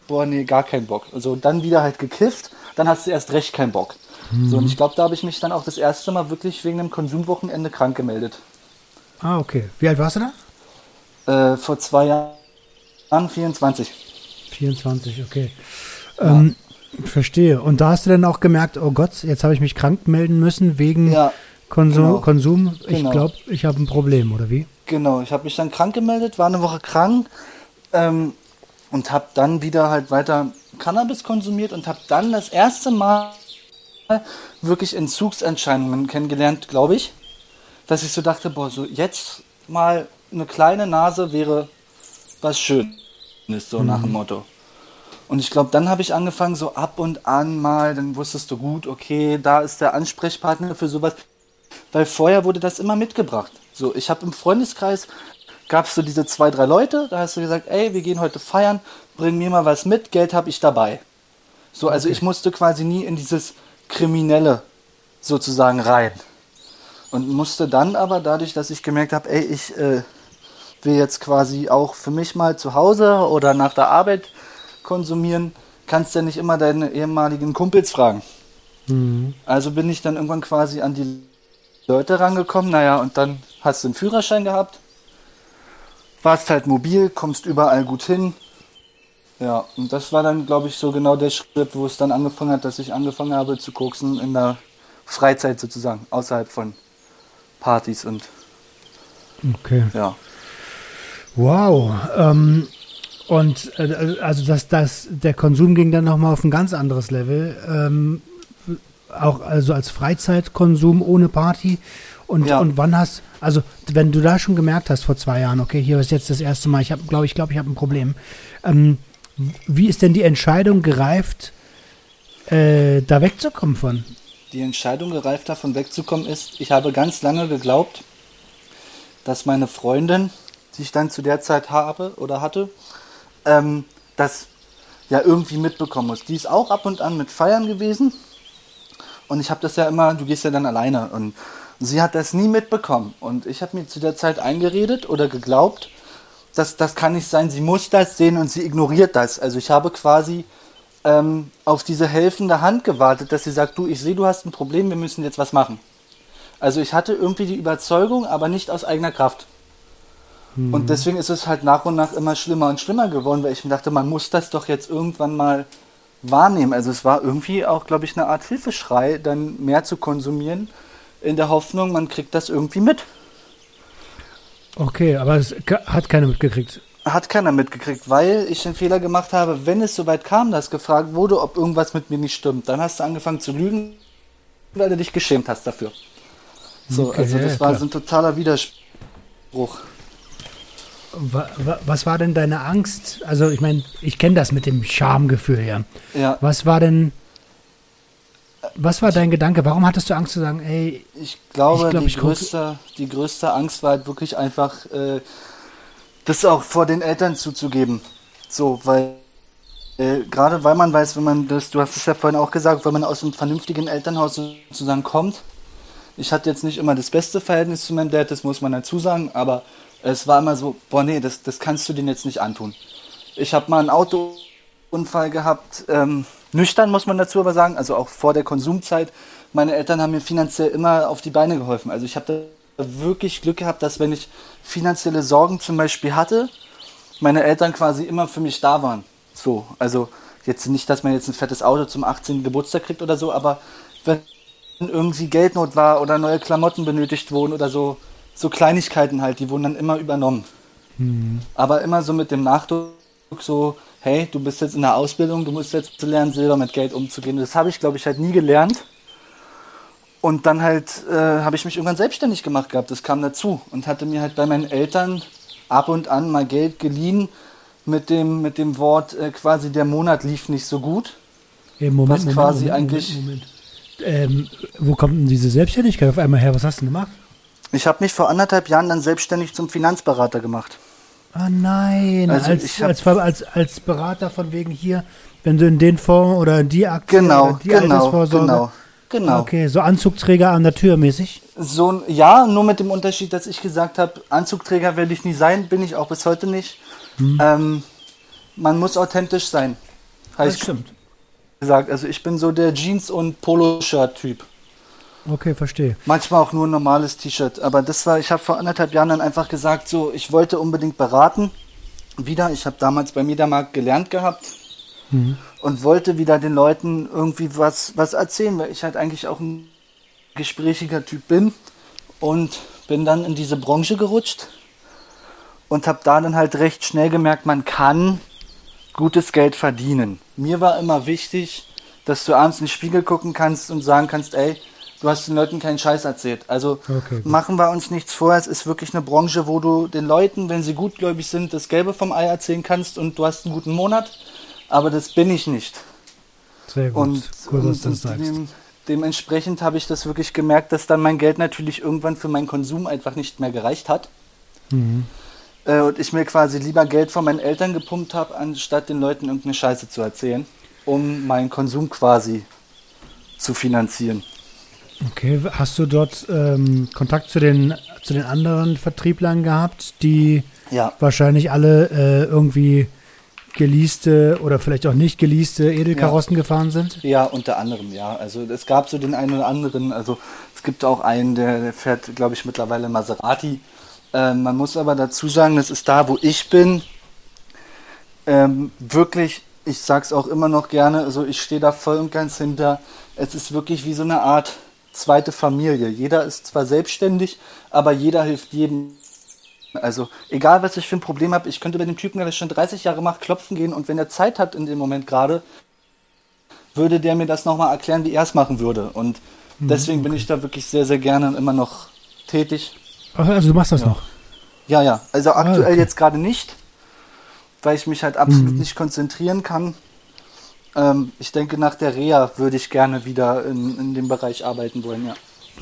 boah, nee, gar kein Bock. Also dann wieder halt gekifft, dann hast du erst recht keinen Bock. Mhm. So, und ich glaube, da habe ich mich dann auch das erste Mal wirklich wegen einem Konsumwochenende krank gemeldet. Ah, okay. Wie alt warst du da? Äh, vor zwei Jahren 24. 24, okay. Ja. Ähm, verstehe. Und da hast du dann auch gemerkt, oh Gott, jetzt habe ich mich krank melden müssen wegen ja, Konsum. Genau. Konsum. Ich genau. glaube, ich habe ein Problem, oder wie? Genau, ich habe mich dann krank gemeldet, war eine Woche krank ähm, und habe dann wieder halt weiter Cannabis konsumiert und habe dann das erste Mal wirklich Entzugsentscheidungen kennengelernt, glaube ich dass ich so dachte, boah, so jetzt mal eine kleine Nase wäre was Schönes, so mhm. nach dem mhm. Motto. Und ich glaube, dann habe ich angefangen, so ab und an mal, dann wusstest du gut, okay, da ist der Ansprechpartner für sowas. Weil vorher wurde das immer mitgebracht. So, ich habe im Freundeskreis, gab es so diese zwei, drei Leute, da hast du gesagt, ey, wir gehen heute feiern, bring mir mal was mit, Geld habe ich dabei. So, also okay. ich musste quasi nie in dieses Kriminelle sozusagen rein. Und musste dann aber dadurch, dass ich gemerkt habe, ey, ich äh, will jetzt quasi auch für mich mal zu Hause oder nach der Arbeit konsumieren, kannst du ja nicht immer deine ehemaligen Kumpels fragen. Mhm. Also bin ich dann irgendwann quasi an die Leute rangekommen, naja, und dann hast du einen Führerschein gehabt, warst halt mobil, kommst überall gut hin. Ja, und das war dann, glaube ich, so genau der Schritt, wo es dann angefangen hat, dass ich angefangen habe zu koksen in der Freizeit sozusagen, außerhalb von Partys und okay. ja. Wow. Ähm, und äh, also das, das, der Konsum ging dann nochmal auf ein ganz anderes Level. Ähm, auch also als Freizeitkonsum ohne Party. Und, ja. und wann hast, also wenn du da schon gemerkt hast vor zwei Jahren, okay, hier ist jetzt das erste Mal, ich habe, glaube ich, glaube ich habe ein Problem. Ähm, wie ist denn die Entscheidung gereift, äh, da wegzukommen von? Die Entscheidung gereift davon wegzukommen ist, ich habe ganz lange geglaubt, dass meine Freundin, die ich dann zu der Zeit habe oder hatte, ähm, das ja irgendwie mitbekommen muss. Die ist auch ab und an mit Feiern gewesen und ich habe das ja immer, du gehst ja dann alleine und sie hat das nie mitbekommen und ich habe mir zu der Zeit eingeredet oder geglaubt, dass das kann nicht sein, sie muss das sehen und sie ignoriert das. Also ich habe quasi ähm, auf diese helfende Hand gewartet, dass sie sagt, du, ich sehe, du hast ein Problem, wir müssen jetzt was machen. Also ich hatte irgendwie die Überzeugung, aber nicht aus eigener Kraft. Mhm. Und deswegen ist es halt nach und nach immer schlimmer und schlimmer geworden, weil ich mir dachte, man muss das doch jetzt irgendwann mal wahrnehmen. Also es war irgendwie auch, glaube ich, eine Art Hilfeschrei, dann mehr zu konsumieren, in der Hoffnung, man kriegt das irgendwie mit. Okay, aber es hat keiner mitgekriegt. Hat keiner mitgekriegt, weil ich den Fehler gemacht habe, wenn es soweit kam, dass gefragt wurde, ob irgendwas mit mir nicht stimmt, dann hast du angefangen zu lügen, weil du dich geschämt hast dafür. So, okay, also das ja, war so ein totaler Widerspruch. Was war denn deine Angst? Also ich meine, ich kenne das mit dem Schamgefühl, ja. ja. Was war denn, was war dein Gedanke? Warum hattest du Angst zu sagen, ey? Ich glaube, ich glaub, die, ich größte, die größte Angst war halt wirklich einfach, äh, das auch vor den Eltern zuzugeben. So, weil äh, gerade weil man weiß, wenn man das, du hast es ja vorhin auch gesagt, wenn man aus einem vernünftigen Elternhaus sozusagen kommt. Ich hatte jetzt nicht immer das beste Verhältnis zu meinem Dad, das muss man dazu sagen, aber es war immer so, boah nee, das, das kannst du denen jetzt nicht antun. Ich habe mal einen Autounfall gehabt, ähm, nüchtern muss man dazu aber sagen, also auch vor der Konsumzeit, meine Eltern haben mir finanziell immer auf die Beine geholfen. Also ich habe wirklich Glück gehabt, dass wenn ich finanzielle Sorgen zum Beispiel hatte, meine Eltern quasi immer für mich da waren. So, also jetzt nicht, dass man jetzt ein fettes Auto zum 18. Geburtstag kriegt oder so, aber wenn irgendwie Geldnot war oder neue Klamotten benötigt wurden oder so, so Kleinigkeiten halt, die wurden dann immer übernommen. Mhm. Aber immer so mit dem Nachdruck so, hey, du bist jetzt in der Ausbildung, du musst jetzt lernen, selber mit Geld umzugehen. Das habe ich, glaube ich, halt nie gelernt. Und dann halt äh, habe ich mich irgendwann selbstständig gemacht gehabt. Das kam dazu und hatte mir halt bei meinen Eltern ab und an mal Geld geliehen mit dem, mit dem Wort äh, quasi der Monat lief nicht so gut. Hey, Moment, was Moment, quasi Moment, eigentlich. Moment, ähm, wo kommt denn diese Selbstständigkeit auf einmal her? Was hast du denn gemacht? Ich habe mich vor anderthalb Jahren dann selbstständig zum Finanzberater gemacht. Ah nein, also als, als, als, als Berater von wegen hier, wenn du in den Fonds oder in die Aktie genau, oder die genau, Altersvorsorge. Genau, genau. Okay, so Anzugträger an der Tür mäßig? So, ja, nur mit dem Unterschied, dass ich gesagt habe, Anzugträger werde ich nie sein, bin ich auch bis heute nicht. Hm. Ähm, man muss authentisch sein. Heißt das stimmt. Gesagt, also ich bin so der Jeans- und Poloshirt-Typ. Okay, verstehe. Manchmal auch nur ein normales T-Shirt. Aber das war, ich habe vor anderthalb Jahren dann einfach gesagt, so, ich wollte unbedingt beraten. Wieder, ich habe damals beim Mediamarkt gelernt gehabt mhm. und wollte wieder den Leuten irgendwie was, was erzählen, weil ich halt eigentlich auch ein gesprächiger Typ bin. Und bin dann in diese Branche gerutscht und habe da dann halt recht schnell gemerkt, man kann gutes Geld verdienen. Mir war immer wichtig, dass du abends in den Spiegel gucken kannst und sagen kannst, ey, du hast den Leuten keinen Scheiß erzählt. Also okay, machen wir uns nichts vor, es ist wirklich eine Branche, wo du den Leuten, wenn sie gutgläubig sind, das Gelbe vom Ei erzählen kannst und du hast einen guten Monat, aber das bin ich nicht. Sehr gut, und, cool, das sagst. Dem, dementsprechend habe ich das wirklich gemerkt, dass dann mein Geld natürlich irgendwann für meinen Konsum einfach nicht mehr gereicht hat. Mhm. Äh, und ich mir quasi lieber Geld von meinen Eltern gepumpt habe, anstatt den Leuten irgendeine Scheiße zu erzählen, um meinen Konsum quasi zu finanzieren. Okay, hast du dort ähm, Kontakt zu den, zu den anderen Vertrieblern gehabt, die ja. wahrscheinlich alle äh, irgendwie geleaste oder vielleicht auch nicht geleaste Edelkarossen ja. gefahren sind? Ja, unter anderem, ja. Also es gab so den einen oder anderen, also es gibt auch einen, der, der fährt, glaube ich, mittlerweile Maserati. Ähm, man muss aber dazu sagen, das ist da, wo ich bin, ähm, wirklich, ich sag's auch immer noch gerne, also ich stehe da voll und ganz hinter. Es ist wirklich wie so eine Art zweite Familie. Jeder ist zwar selbstständig, aber jeder hilft jedem. Also egal, was ich für ein Problem habe, ich könnte bei dem Typen, der das schon 30 Jahre macht, klopfen gehen und wenn er Zeit hat in dem Moment gerade, würde der mir das nochmal erklären, wie er es machen würde. Und mhm, deswegen okay. bin ich da wirklich sehr, sehr gerne immer noch tätig. Also du machst das ja. noch? Ja, ja. Also ah, aktuell okay. jetzt gerade nicht, weil ich mich halt absolut mhm. nicht konzentrieren kann. Ähm, ich denke, nach der Reha würde ich gerne wieder in, in dem Bereich arbeiten wollen, ja.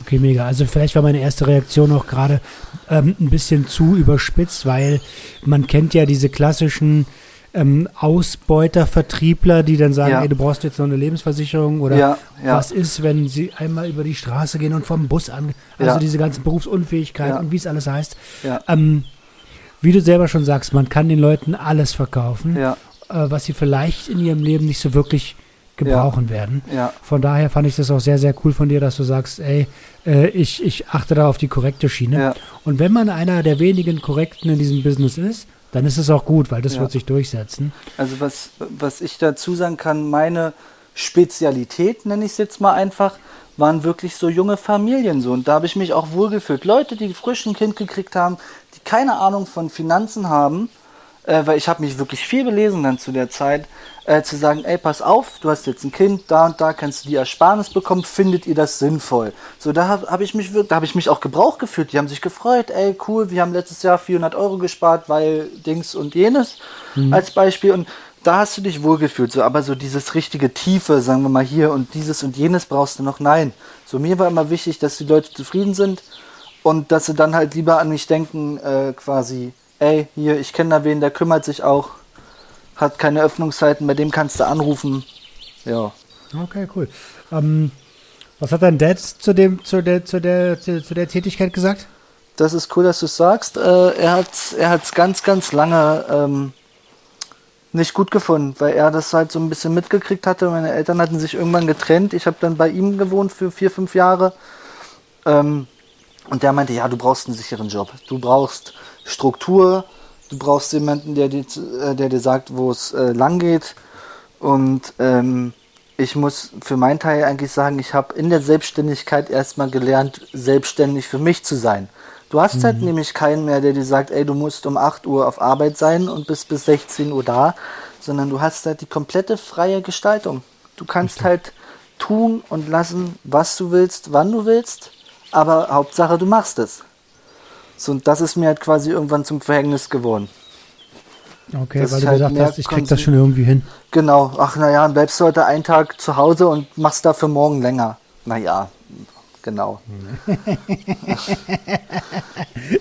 Okay, mega. Also vielleicht war meine erste Reaktion auch gerade ähm, ein bisschen zu überspitzt, weil man kennt ja diese klassischen ähm, Ausbeuter, Vertriebler, die dann sagen, ja. ey, du brauchst jetzt noch eine Lebensversicherung oder ja, ja. was ist, wenn sie einmal über die Straße gehen und vom Bus an, also diese ganze Berufsunfähigkeit und wie es alles heißt. Ähm, wie du selber schon sagst, man kann den Leuten alles verkaufen, äh, was sie vielleicht in ihrem Leben nicht so wirklich gebrauchen werden. Von daher fand ich das auch sehr, sehr cool von dir, dass du sagst, ey, äh, ich, ich achte da auf die korrekte Schiene. Und wenn man einer der wenigen Korrekten in diesem Business ist, dann ist es auch gut, weil das ja. wird sich durchsetzen. Also was, was ich dazu sagen kann, meine Spezialität, nenne ich es jetzt mal einfach, waren wirklich so junge Familien so. Und da habe ich mich auch wohlgefühlt. Leute, die frisch ein Kind gekriegt haben, die keine Ahnung von Finanzen haben, äh, weil ich habe mich wirklich viel belesen dann zu der Zeit, äh, zu sagen, ey, pass auf, du hast jetzt ein Kind, da und da kannst du die Ersparnis bekommen, findet ihr das sinnvoll? So, da habe hab ich mich da habe ich mich auch gebraucht gefühlt. Die haben sich gefreut, ey, cool, wir haben letztes Jahr 400 Euro gespart, weil Dings und jenes mhm. als Beispiel und da hast du dich wohlgefühlt, so, aber so dieses richtige Tiefe, sagen wir mal hier und dieses und jenes brauchst du noch, nein. So, mir war immer wichtig, dass die Leute zufrieden sind und dass sie dann halt lieber an mich denken, äh, quasi, ey, hier, ich kenne da wen, der kümmert sich auch, hat keine Öffnungszeiten, bei dem kannst du anrufen. Ja. Okay, cool. Ähm, was hat dein Dad zu dem, zu der, zu der, zu, zu der Tätigkeit gesagt? Das ist cool, dass du es sagst. Äh, er hat er hat's ganz, ganz lange ähm, nicht gut gefunden, weil er das halt so ein bisschen mitgekriegt hatte. Meine Eltern hatten sich irgendwann getrennt. Ich habe dann bei ihm gewohnt für vier, fünf Jahre. Ähm, und der meinte, ja, du brauchst einen sicheren Job. Du brauchst Struktur. Du brauchst jemanden, der dir, äh, der dir sagt, wo es äh, lang geht. Und ähm, ich muss für meinen Teil eigentlich sagen, ich habe in der Selbstständigkeit erstmal gelernt, selbstständig für mich zu sein. Du hast halt mhm. halt nämlich keinen mehr, der dir sagt, ey, du musst um 8 Uhr auf Arbeit sein und bist bis 16 Uhr da, sondern du hast halt die komplette freie Gestaltung. Du kannst okay. halt tun und lassen, was du willst, wann du willst, aber Hauptsache du machst es. So, und das ist mir halt quasi irgendwann zum Verhängnis geworden. Okay, das weil du halt gesagt hast, ich krieg das schon irgendwie hin. Genau, ach naja, bleibst du heute einen Tag zu Hause und machst dafür morgen länger. Naja, genau.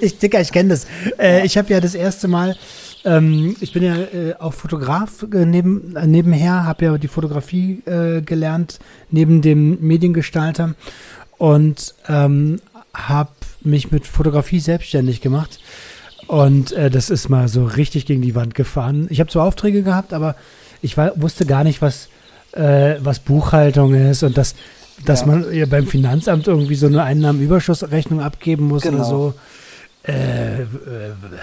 ich Dicker, ich kenne das. Äh, ich habe ja das erste Mal, ähm, ich bin ja äh, auch Fotograf äh, neben, äh, nebenher, habe ja die Fotografie äh, gelernt, neben dem Mediengestalter und ähm, habe mich mit Fotografie selbstständig gemacht. Und äh, das ist mal so richtig gegen die Wand gefahren. Ich habe zwar Aufträge gehabt, aber ich war, wusste gar nicht, was, äh, was Buchhaltung ist und dass, dass ja. man ja beim Finanzamt irgendwie so eine Einnahmenüberschussrechnung abgeben muss genau. oder so. Äh, äh,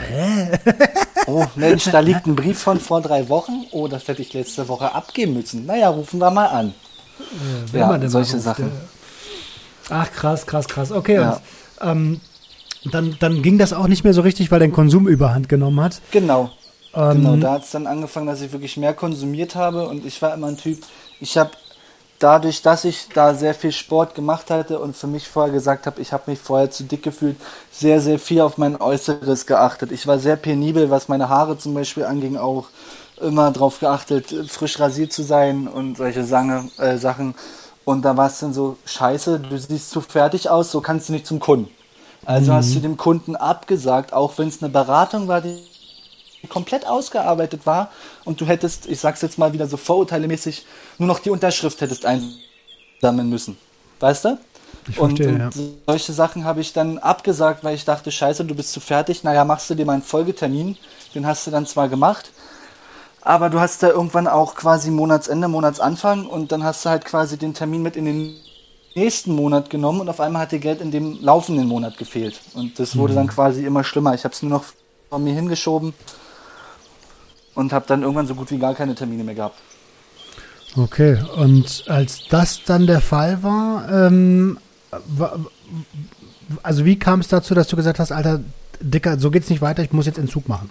hä? oh, Mensch, da liegt ein Brief von vor drei Wochen. Oh, das hätte ich letzte Woche abgeben müssen. Naja, rufen wir mal an. Ja, ja man solche Sachen. Ach, krass, krass, krass. Okay, ja. und, ähm, dann, dann ging das auch nicht mehr so richtig, weil dein Konsum überhand genommen hat. Genau. Ähm, genau, da hat es dann angefangen, dass ich wirklich mehr konsumiert habe und ich war immer ein Typ, ich habe dadurch, dass ich da sehr viel Sport gemacht hatte und für mich vorher gesagt habe, ich habe mich vorher zu dick gefühlt, sehr, sehr viel auf mein Äußeres geachtet. Ich war sehr penibel, was meine Haare zum Beispiel anging, auch immer darauf geachtet, frisch rasiert zu sein und solche Sange, äh, Sachen. Und da war es dann so, scheiße, du siehst zu fertig aus, so kannst du nicht zum Kunden. Also mhm. hast du dem Kunden abgesagt, auch wenn es eine Beratung war, die komplett ausgearbeitet war und du hättest, ich sag's jetzt mal wieder so vorurteilemäßig, nur noch die Unterschrift hättest einsammeln müssen. Weißt du? Ich verstehe, und, und ja. solche Sachen habe ich dann abgesagt, weil ich dachte, scheiße, du bist zu fertig, naja, machst du dir mal einen Folgetermin, den hast du dann zwar gemacht, aber du hast da irgendwann auch quasi Monatsende, Monatsanfang und dann hast du halt quasi den Termin mit in den nächsten Monat genommen und auf einmal hat dir Geld in dem laufenden Monat gefehlt. Und das wurde mhm. dann quasi immer schlimmer. Ich habe es nur noch von mir hingeschoben und habe dann irgendwann so gut wie gar keine Termine mehr gehabt. Okay, und als das dann der Fall war, ähm, also wie kam es dazu, dass du gesagt hast, Alter, Dicker, so geht's nicht weiter, ich muss jetzt Entzug machen?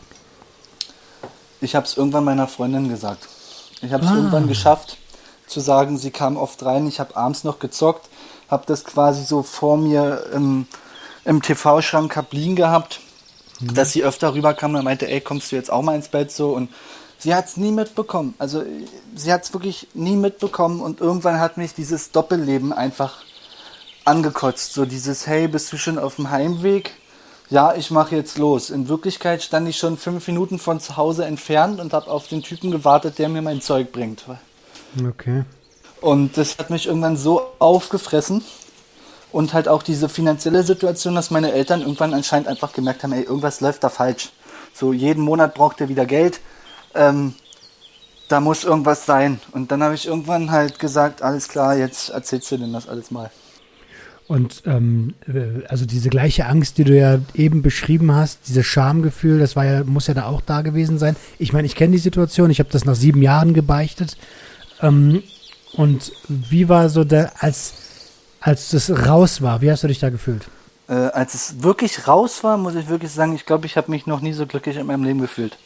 Ich habe es irgendwann meiner Freundin gesagt. Ich habe es ah. irgendwann geschafft, zu sagen, sie kam oft rein, ich habe abends noch gezockt, habe das quasi so vor mir im, im TV-Schrank hab liegen gehabt, mhm. dass sie öfter rüberkam und meinte, ey, kommst du jetzt auch mal ins Bett so und sie hat es nie mitbekommen. Also sie hat es wirklich nie mitbekommen und irgendwann hat mich dieses Doppelleben einfach angekotzt. So dieses, hey, bist du schon auf dem Heimweg? Ja, ich mache jetzt los. In Wirklichkeit stand ich schon fünf Minuten von zu Hause entfernt und habe auf den Typen gewartet, der mir mein Zeug bringt. Okay. Und das hat mich irgendwann so aufgefressen. Und halt auch diese finanzielle Situation, dass meine Eltern irgendwann anscheinend einfach gemerkt haben, ey, irgendwas läuft da falsch. So jeden Monat braucht er wieder Geld. Ähm, da muss irgendwas sein. Und dann habe ich irgendwann halt gesagt, alles klar, jetzt erzählst du denn das alles mal. Und ähm, äh, also diese gleiche Angst, die du ja eben beschrieben hast, dieses Schamgefühl, das war ja, muss ja da auch da gewesen sein. Ich meine, ich kenne die Situation, ich habe das nach sieben Jahren gebeichtet. Ähm, und wie war so der, als, als das raus war, wie hast du dich da gefühlt? Äh, als es wirklich raus war, muss ich wirklich sagen, ich glaube, ich habe mich noch nie so glücklich in meinem Leben gefühlt.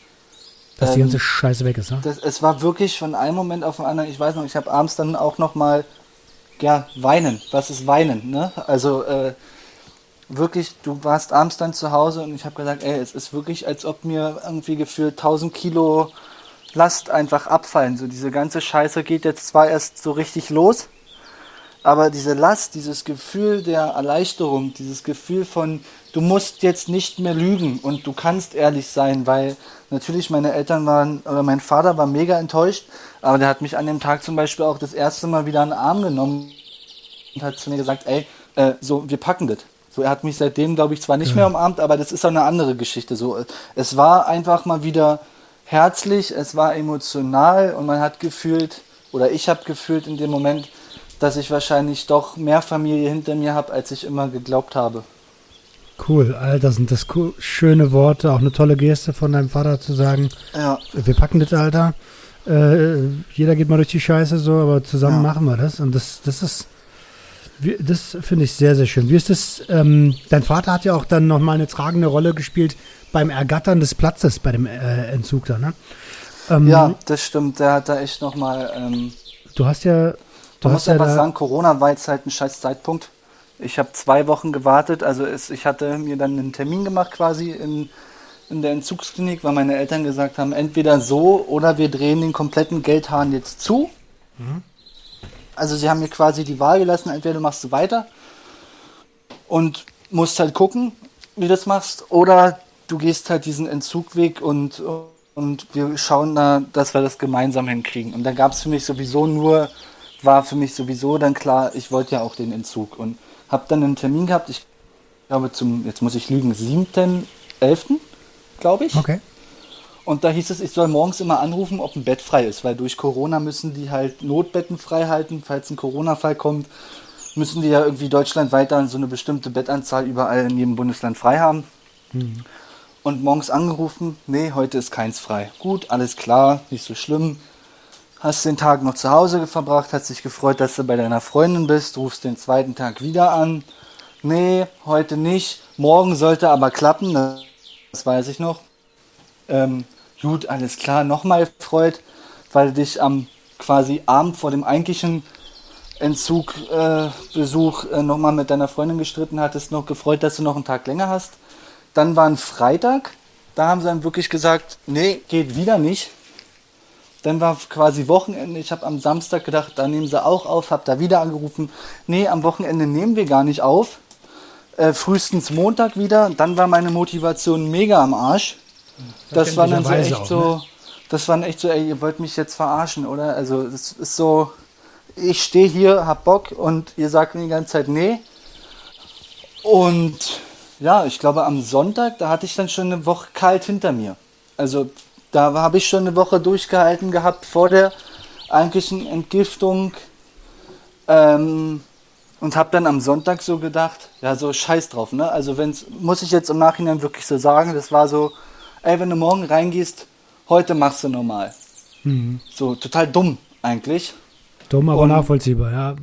Dass ähm, die ganze Scheiße weg ist, ne? Das, es war wirklich von einem Moment auf den anderen, ich weiß noch, ich habe abends dann auch noch mal, ja, weinen. Was ist weinen, ne? Also, äh, wirklich, du warst abends dann zu Hause und ich habe gesagt, ey, es ist wirklich, als ob mir irgendwie gefühlt 1000 Kilo Last einfach abfallen. So diese ganze Scheiße geht jetzt zwar erst so richtig los, aber diese Last, dieses Gefühl der Erleichterung, dieses Gefühl von, du musst jetzt nicht mehr lügen und du kannst ehrlich sein, weil natürlich meine Eltern waren, oder mein Vater war mega enttäuscht, aber der hat mich an dem Tag zum Beispiel auch das erste Mal wieder in den Arm genommen und hat zu mir gesagt, ey, äh, so, wir packen das. So, er hat mich seitdem, glaube ich, zwar nicht ja. mehr umarmt, aber das ist auch eine andere Geschichte. So, es war einfach mal wieder herzlich, es war emotional und man hat gefühlt, oder ich habe gefühlt in dem Moment, dass ich wahrscheinlich doch mehr Familie hinter mir habe, als ich immer geglaubt habe. Cool, Alter, sind das cool, schöne Worte, auch eine tolle Geste von deinem Vater zu sagen, Ja, wir packen das, Alter. Äh, jeder geht mal durch die Scheiße so, aber zusammen Ja. machen wir das. Und das, das ist, das finde ich sehr, sehr schön. Wie ist das? Ähm, dein Vater hat ja auch dann nochmal eine tragende Rolle gespielt beim Ergattern des Platzes bei dem äh, Entzug da, ne? Ähm, ja, das stimmt. Der hat da echt nochmal. Ähm, Du hast ja, du man hast muss ja was da, sagen, Corona war jetzt halt ein scheiß Zeitpunkt. Ich habe zwei Wochen gewartet. Also es, ich hatte mir dann einen Termin gemacht quasi in, in der Entzugsklinik, weil meine Eltern gesagt haben, entweder so oder wir drehen den kompletten Geldhahn jetzt zu. Also sie haben mir quasi die Wahl gelassen, entweder du machst du weiter und musst halt gucken, wie du das machst, oder du gehst halt diesen Entzugweg und, und wir schauen da, dass wir das gemeinsam hinkriegen. Und dann gab es für mich sowieso nur, war für mich sowieso dann klar, ich wollte ja auch den Entzug und habe dann einen Termin gehabt, ich glaube zum, jetzt muss ich lügen, 7.11., glaube ich. okay. Und da hieß es, ich soll morgens immer anrufen, ob ein Bett frei ist, weil durch Corona müssen die halt Notbetten frei halten, falls ein Corona-Fall kommt, müssen die ja irgendwie deutschlandweit dann so eine bestimmte Bettanzahl überall in jedem Bundesland frei haben. Und morgens angerufen, nee, heute ist keins frei. Gut, alles klar, nicht so schlimm. Hast den Tag noch zu Hause verbracht, hast dich gefreut, dass du bei deiner Freundin bist, rufst den zweiten Tag wieder an. Nee, heute nicht. Morgen sollte aber klappen, das weiß ich noch. Ähm, gut, alles klar, nochmal freut, weil du dich am quasi Abend vor dem eigentlichen Entzugbesuch äh, äh, nochmal mit deiner Freundin gestritten hattest, noch gefreut, dass du noch einen Tag länger hast. Dann war ein Freitag, da haben sie dann wirklich gesagt, nee, geht wieder nicht. Dann war quasi Wochenende, ich habe am Samstag gedacht, da nehmen sie auch auf, habe da wieder angerufen, nee, am Wochenende nehmen wir gar nicht auf. Äh, frühestens Montag wieder, dann war meine Motivation mega am Arsch. Das war dann so echt auch, so, ne? das war echt so, ey, ihr wollt mich jetzt verarschen, oder? Also, das ist so, ich stehe hier, hab Bock und ihr sagt mir die ganze Zeit nee. Und ja, ich glaube am Sonntag, da hatte ich dann schon eine Woche kalt hinter mir. Also da habe ich schon eine Woche durchgehalten gehabt vor der eigentlichen Entgiftung. Ähm, und habe dann am Sonntag so gedacht, ja, so scheiß drauf, ne? Also wenn's, muss ich jetzt im Nachhinein wirklich so sagen, das war so, ey, wenn du morgen reingehst, heute machst du normal. So total dumm eigentlich. Dumm, aber Und- nachvollziehbar, ja.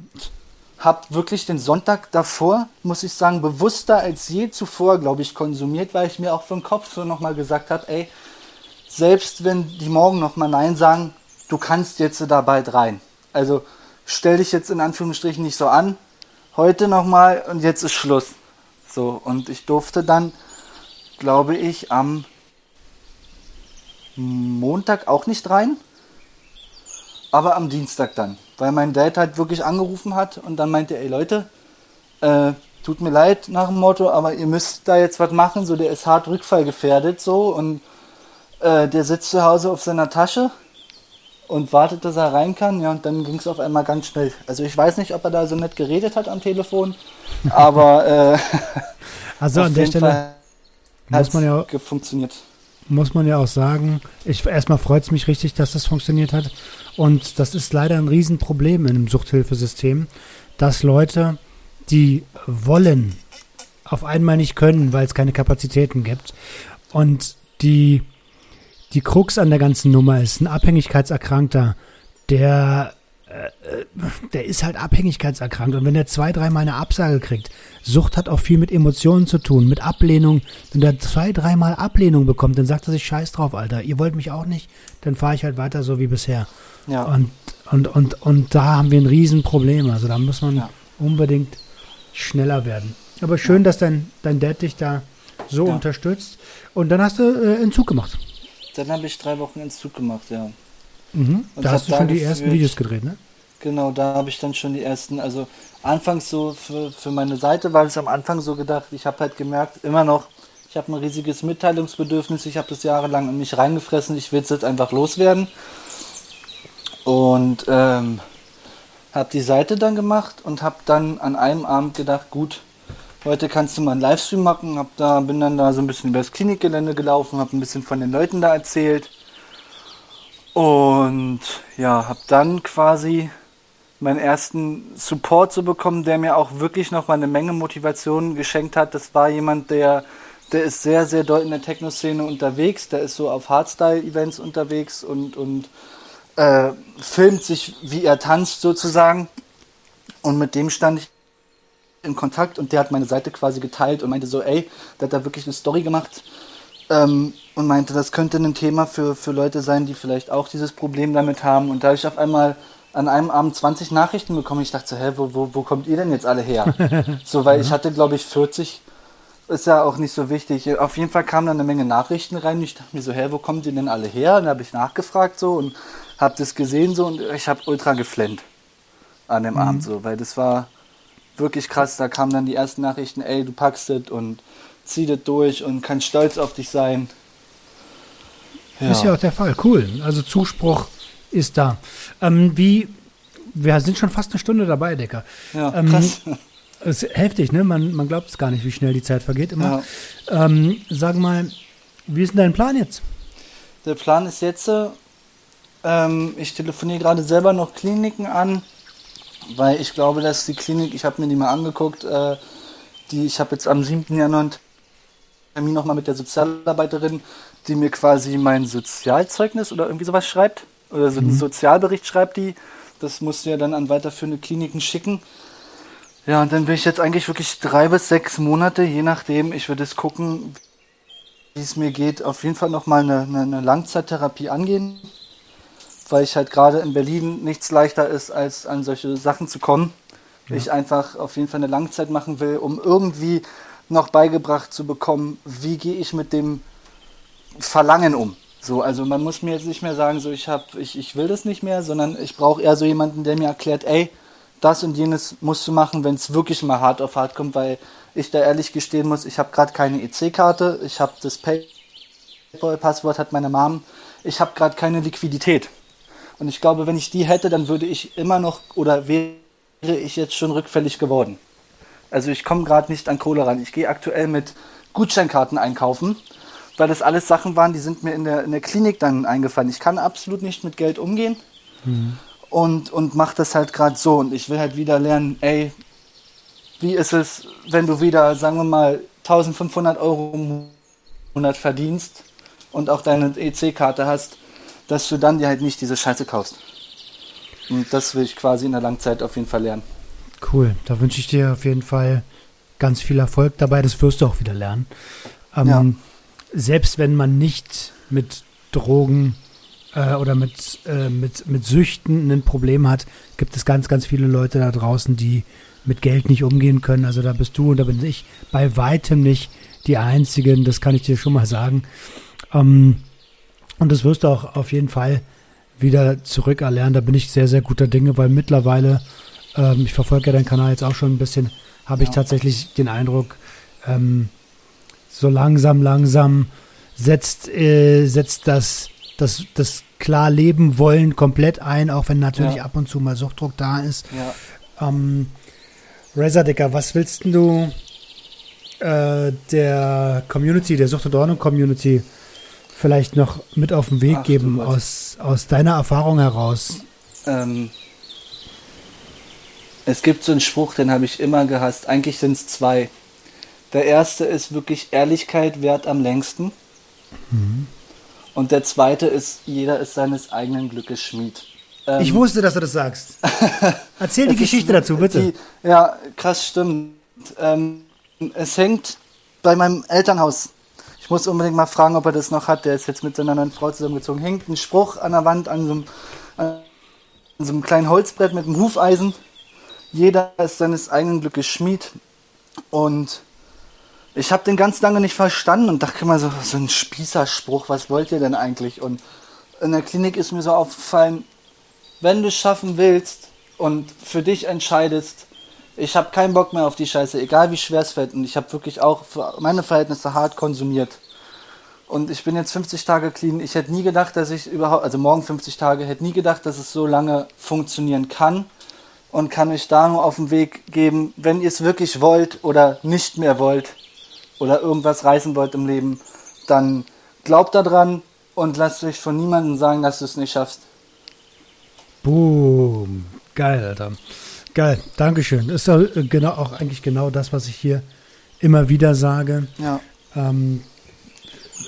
Hab wirklich den Sonntag davor, muss ich sagen, bewusster als je zuvor, glaube ich, konsumiert, weil ich mir auch vom Kopf so nochmal gesagt habe, ey, selbst wenn die morgen nochmal Nein sagen, du kannst jetzt da bald rein. Also stell dich jetzt in Anführungsstrichen nicht so an, heute nochmal und jetzt ist Schluss. So, und ich durfte dann, glaube ich, am Montag auch nicht rein, aber am Dienstag dann, weil mein Dad halt wirklich angerufen hat und dann meinte, ey Leute, äh, tut mir leid nach dem Motto, aber ihr müsst da jetzt was machen, so der ist hart rückfallgefährdet so und äh, der sitzt zu Hause auf seiner Tasche und wartet, dass er rein kann, ja, und dann ging es auf einmal ganz schnell. Also ich weiß nicht, ob er da so nett geredet hat am Telefon, aber äh, Also an der Stelle Fall muss man ja funktioniert. muss man ja auch sagen, ich, erstmal freut es mich richtig, dass das funktioniert hat. Und das ist leider ein Riesenproblem in einem Suchthilfesystem, dass Leute, die wollen, auf einmal nicht können, weil es keine Kapazitäten gibt. Und die, die Krux an der ganzen Nummer ist, ein Abhängigkeitserkrankter, der, äh, der ist halt abhängigkeitserkrankt. Und wenn der zwei, dreimal eine Absage kriegt, Sucht hat auch viel mit Emotionen zu tun, mit Ablehnung. Wenn der zwei, dreimal Ablehnung bekommt, dann sagt er sich Scheiß drauf, Alter. Ihr wollt mich auch nicht, dann fahre ich halt weiter so wie bisher. Ja. Und, und, und, und da haben wir ein Riesenproblem. Also da muss man Ja. unbedingt schneller werden. Aber schön, dass dein, dein Dad dich da so Ja. unterstützt. Und dann hast du äh, Entzug gemacht. Dann habe ich drei Wochen Entzug gemacht, ja. Mhm. Da hast du schon die ersten Videos gedreht, ne? Genau, da habe ich dann schon die ersten, also anfangs so für, für meine Seite war es am Anfang so gedacht, ich habe halt gemerkt, immer noch, ich habe ein riesiges Mitteilungsbedürfnis, ich habe das jahrelang in mich reingefressen, ich will es jetzt einfach loswerden. Und ähm, habe die Seite dann gemacht und habe dann an einem Abend gedacht, gut, heute kannst du mal einen Livestream machen, hab da, bin dann da so ein bisschen über das Klinikgelände gelaufen, habe ein bisschen von den Leuten da erzählt Und ja, habe dann quasi meinen ersten Support zu bekommen, der mir auch wirklich noch mal eine Menge Motivation geschenkt hat. Das war jemand, der, der ist sehr, sehr doll in der Techno-Szene unterwegs. Der ist so auf Hardstyle-Events unterwegs und, und äh, filmt sich, wie er tanzt sozusagen. Und mit dem stand ich in Kontakt und der hat meine Seite quasi geteilt und meinte so, ey, der hat da wirklich eine Story gemacht ähm, und meinte, das könnte ein Thema für, für Leute sein, die vielleicht auch dieses Problem damit haben. Und da habe ich auf einmal an einem Abend 20 Nachrichten bekommen. Ich dachte so, hä, wo, wo, wo kommt ihr denn jetzt alle her? so, weil ich hatte, glaube ich, 40. Ist ja auch nicht so wichtig. Auf jeden Fall kamen dann eine Menge Nachrichten rein. Ich dachte mir so, hä, wo kommen die denn alle her? Und dann habe ich nachgefragt so und habe das gesehen so und ich habe ultra geflennt an dem mhm. Abend so, weil das war wirklich krass. Da kamen dann die ersten Nachrichten, ey, du packst es und zieh das durch und kannst stolz auf dich sein. Ja. Ist ja auch der Fall. Cool. Also Zuspruch ist da. Ähm, wie, wir sind schon fast eine Stunde dabei, Decker. Ja, ähm, krass. Ist heftig, ne? Man, man glaubt es gar nicht, wie schnell die Zeit vergeht immer. Ja. Ähm, sag mal, wie ist denn dein Plan jetzt? Der Plan ist jetzt, ähm, ich telefoniere gerade selber noch Kliniken an, weil ich glaube, dass die Klinik, ich habe mir die mal angeguckt, äh, die, ich habe jetzt am 7. Januar einen Termin nochmal mit der Sozialarbeiterin, die mir quasi mein Sozialzeugnis oder irgendwie sowas schreibt. Oder so einen mhm. Sozialbericht schreibt die. Das musst du ja dann an weiterführende Kliniken schicken. Ja, und dann will ich jetzt eigentlich wirklich drei bis sechs Monate, je nachdem, ich würde es gucken, wie es mir geht, auf jeden Fall nochmal eine, eine, eine Langzeittherapie angehen. Weil ich halt gerade in Berlin nichts leichter ist, als an solche Sachen zu kommen. Ja. Ich einfach auf jeden Fall eine Langzeit machen will, um irgendwie noch beigebracht zu bekommen, wie gehe ich mit dem Verlangen um. So, also man muss mir jetzt nicht mehr sagen, so ich hab, ich, ich will das nicht mehr, sondern ich brauche eher so jemanden, der mir erklärt, ey, das und jenes musst du machen, wenn es wirklich mal hart auf hart kommt, weil ich da ehrlich gestehen muss, ich habe gerade keine EC-Karte, ich habe das PayPal-Passwort hat meine Mom, ich habe gerade keine Liquidität. Und ich glaube, wenn ich die hätte, dann würde ich immer noch oder wäre ich jetzt schon rückfällig geworden. Also ich komme gerade nicht an Kohle ran. Ich gehe aktuell mit Gutscheinkarten einkaufen, weil das alles Sachen waren, die sind mir in der, in der Klinik dann eingefallen. Ich kann absolut nicht mit Geld umgehen mhm. und, und mache das halt gerade so. Und ich will halt wieder lernen, ey, wie ist es, wenn du wieder, sagen wir mal, 1500 Euro im Monat verdienst und auch deine EC-Karte hast, dass du dann dir halt nicht diese Scheiße kaufst. Und das will ich quasi in der Langzeit auf jeden Fall lernen. Cool, da wünsche ich dir auf jeden Fall ganz viel Erfolg dabei. Das wirst du auch wieder lernen. Ähm, ja. Selbst wenn man nicht mit Drogen äh, oder mit, äh, mit, mit Süchten ein Problem hat, gibt es ganz, ganz viele Leute da draußen, die mit Geld nicht umgehen können. Also da bist du und da bin ich bei weitem nicht die Einzigen. Das kann ich dir schon mal sagen. Ähm, und das wirst du auch auf jeden Fall wieder zurückerlernen. Da bin ich sehr, sehr guter Dinge, weil mittlerweile ähm, ich verfolge ja deinen Kanal jetzt auch schon ein bisschen, habe ich tatsächlich den Eindruck, ähm, so langsam, langsam setzt, äh, setzt das, das, das klar leben wollen komplett ein, auch wenn natürlich ja. ab und zu mal Suchtdruck da ist. Ja. Ähm, Razordicker, was willst du äh, der Community, der Sucht- und Ordnung-Community vielleicht noch mit auf den Weg Ach, geben aus, aus deiner Erfahrung heraus? Ähm, es gibt so einen Spruch, den habe ich immer gehasst. Eigentlich sind es zwei. Der erste ist wirklich Ehrlichkeit wert am längsten. Mhm. Und der zweite ist, jeder ist seines eigenen Glückes Schmied. Ähm, ich wusste, dass du das sagst. Erzähl die Geschichte dazu, bitte. Die, ja, krass, stimmt. Ähm, es hängt bei meinem Elternhaus. Ich muss unbedingt mal fragen, ob er das noch hat. Der ist jetzt mit seiner neuen Frau zusammengezogen. Hängt ein Spruch an der Wand an so einem, an so einem kleinen Holzbrett mit einem Hufeisen. Jeder ist seines eigenen Glückes Schmied. Und ich habe den ganz lange nicht verstanden und dachte immer so, so ein Spießerspruch, was wollt ihr denn eigentlich? Und in der Klinik ist mir so aufgefallen, wenn du es schaffen willst und für dich entscheidest, ich habe keinen Bock mehr auf die Scheiße, egal wie schwer es fällt. Und ich habe wirklich auch für meine Verhältnisse hart konsumiert. Und ich bin jetzt 50 Tage clean. Ich hätte nie gedacht, dass ich überhaupt, also morgen 50 Tage, hätte nie gedacht, dass es so lange funktionieren kann und kann euch da nur auf den Weg geben, wenn ihr es wirklich wollt oder nicht mehr wollt oder irgendwas reißen wollt im Leben, dann glaubt daran, und lass dich von niemandem sagen, dass du es nicht schaffst. Boom. Geil, Alter. Geil. Dankeschön. Ist doch äh, genau, auch eigentlich genau das, was ich hier immer wieder sage. Ja. Ähm,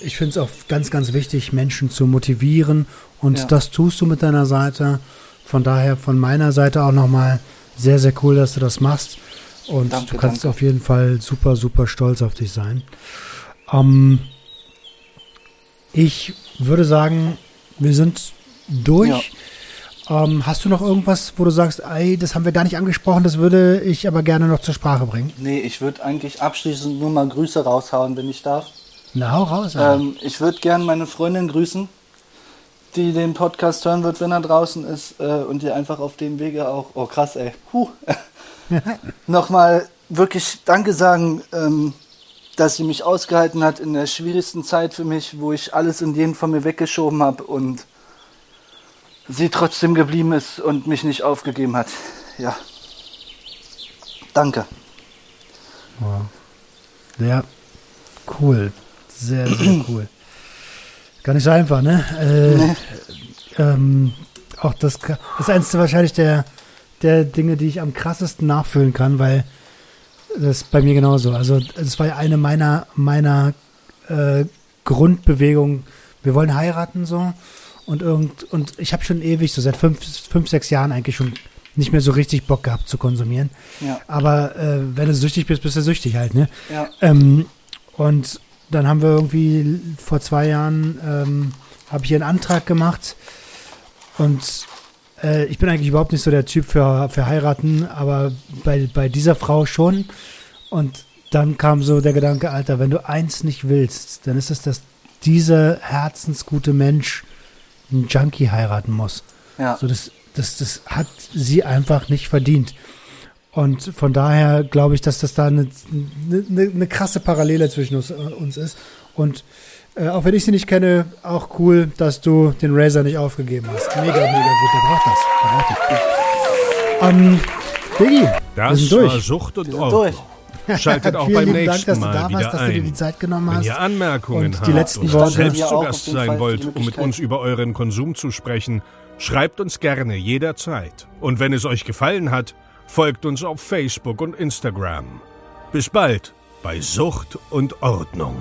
ich finde es auch ganz, ganz wichtig, Menschen zu motivieren. Und Ja. das tust du mit deiner Seite. Von daher von meiner Seite auch nochmal sehr, sehr cool, dass du das machst. Und Danke, du kannst danke. auf jeden Fall super, super stolz auf dich sein. Ähm, ich würde sagen, wir sind durch. Ähm, hast du noch irgendwas, wo du sagst, ey, das haben wir gar nicht angesprochen, das würde ich aber gerne noch zur Sprache bringen? Nee, ich würde eigentlich abschließend nur mal Grüße raushauen, wenn ich darf. Na, hau raus. Ähm, ich würde gern meine Freundin grüßen, die den Podcast hören wird, wenn er draußen ist äh, und die einfach auf dem Wege auch, oh krass ey, huh, nochmal wirklich Danke sagen, ähm, dass sie mich ausgehalten hat in der schwierigsten Zeit für mich, wo ich alles und jeden von mir weggeschoben habe und sie trotzdem geblieben ist und mich nicht aufgegeben hat. Ja. Danke. Ja, cool. Sehr, sehr cool. Gar nicht so einfach, ne? Äh, ähm, auch das, das ist eins wahrscheinlich der, der Dinge, die ich am krassesten nachfühlen kann, weil das ist bei mir genauso. Also es war ja eine meiner, meiner äh, Grundbewegungen. Wir wollen heiraten so und irgend und ich habe schon ewig, so seit fünf, fünf, sechs Jahren eigentlich schon nicht mehr so richtig Bock gehabt zu konsumieren. Ja. Aber äh, wenn du süchtig bist, bist du süchtig halt, ne? Ja. Ähm, und dann haben wir irgendwie vor zwei Jahren ähm, habe ich hier einen Antrag gemacht und äh, ich bin eigentlich überhaupt nicht so der Typ für, für heiraten, aber bei, bei dieser Frau schon. Und dann kam so der Gedanke, Alter, wenn du eins nicht willst, dann ist es, dass dieser herzensgute Mensch einen Junkie heiraten muss. Ja. So, das, das, das hat sie einfach nicht verdient. Und von daher glaube ich, dass das da eine, eine, eine krasse Parallele zwischen uns, äh, uns ist. Und äh, auch wenn ich sie nicht kenne, auch cool, dass du den Razer nicht aufgegeben hast. Mega, mega gut. Der braucht das. Der braucht das. Ähm, Diggi, wir Das sind war durch. Sucht und Wir sind Ordnung. durch. Schaltet auch Vielen beim nächsten Dank, dass du Mal da wieder warst, dass du dir die ein. Zeit genommen Wenn hast. ihr Anmerkungen Und die habt letzten oder Worte- selbst zu Gast sein wollt, die um mit uns über euren Konsum zu sprechen, schreibt uns gerne jederzeit. Und wenn es euch gefallen hat, folgt uns auf Facebook und Instagram. Bis bald bei Sucht und Ordnung.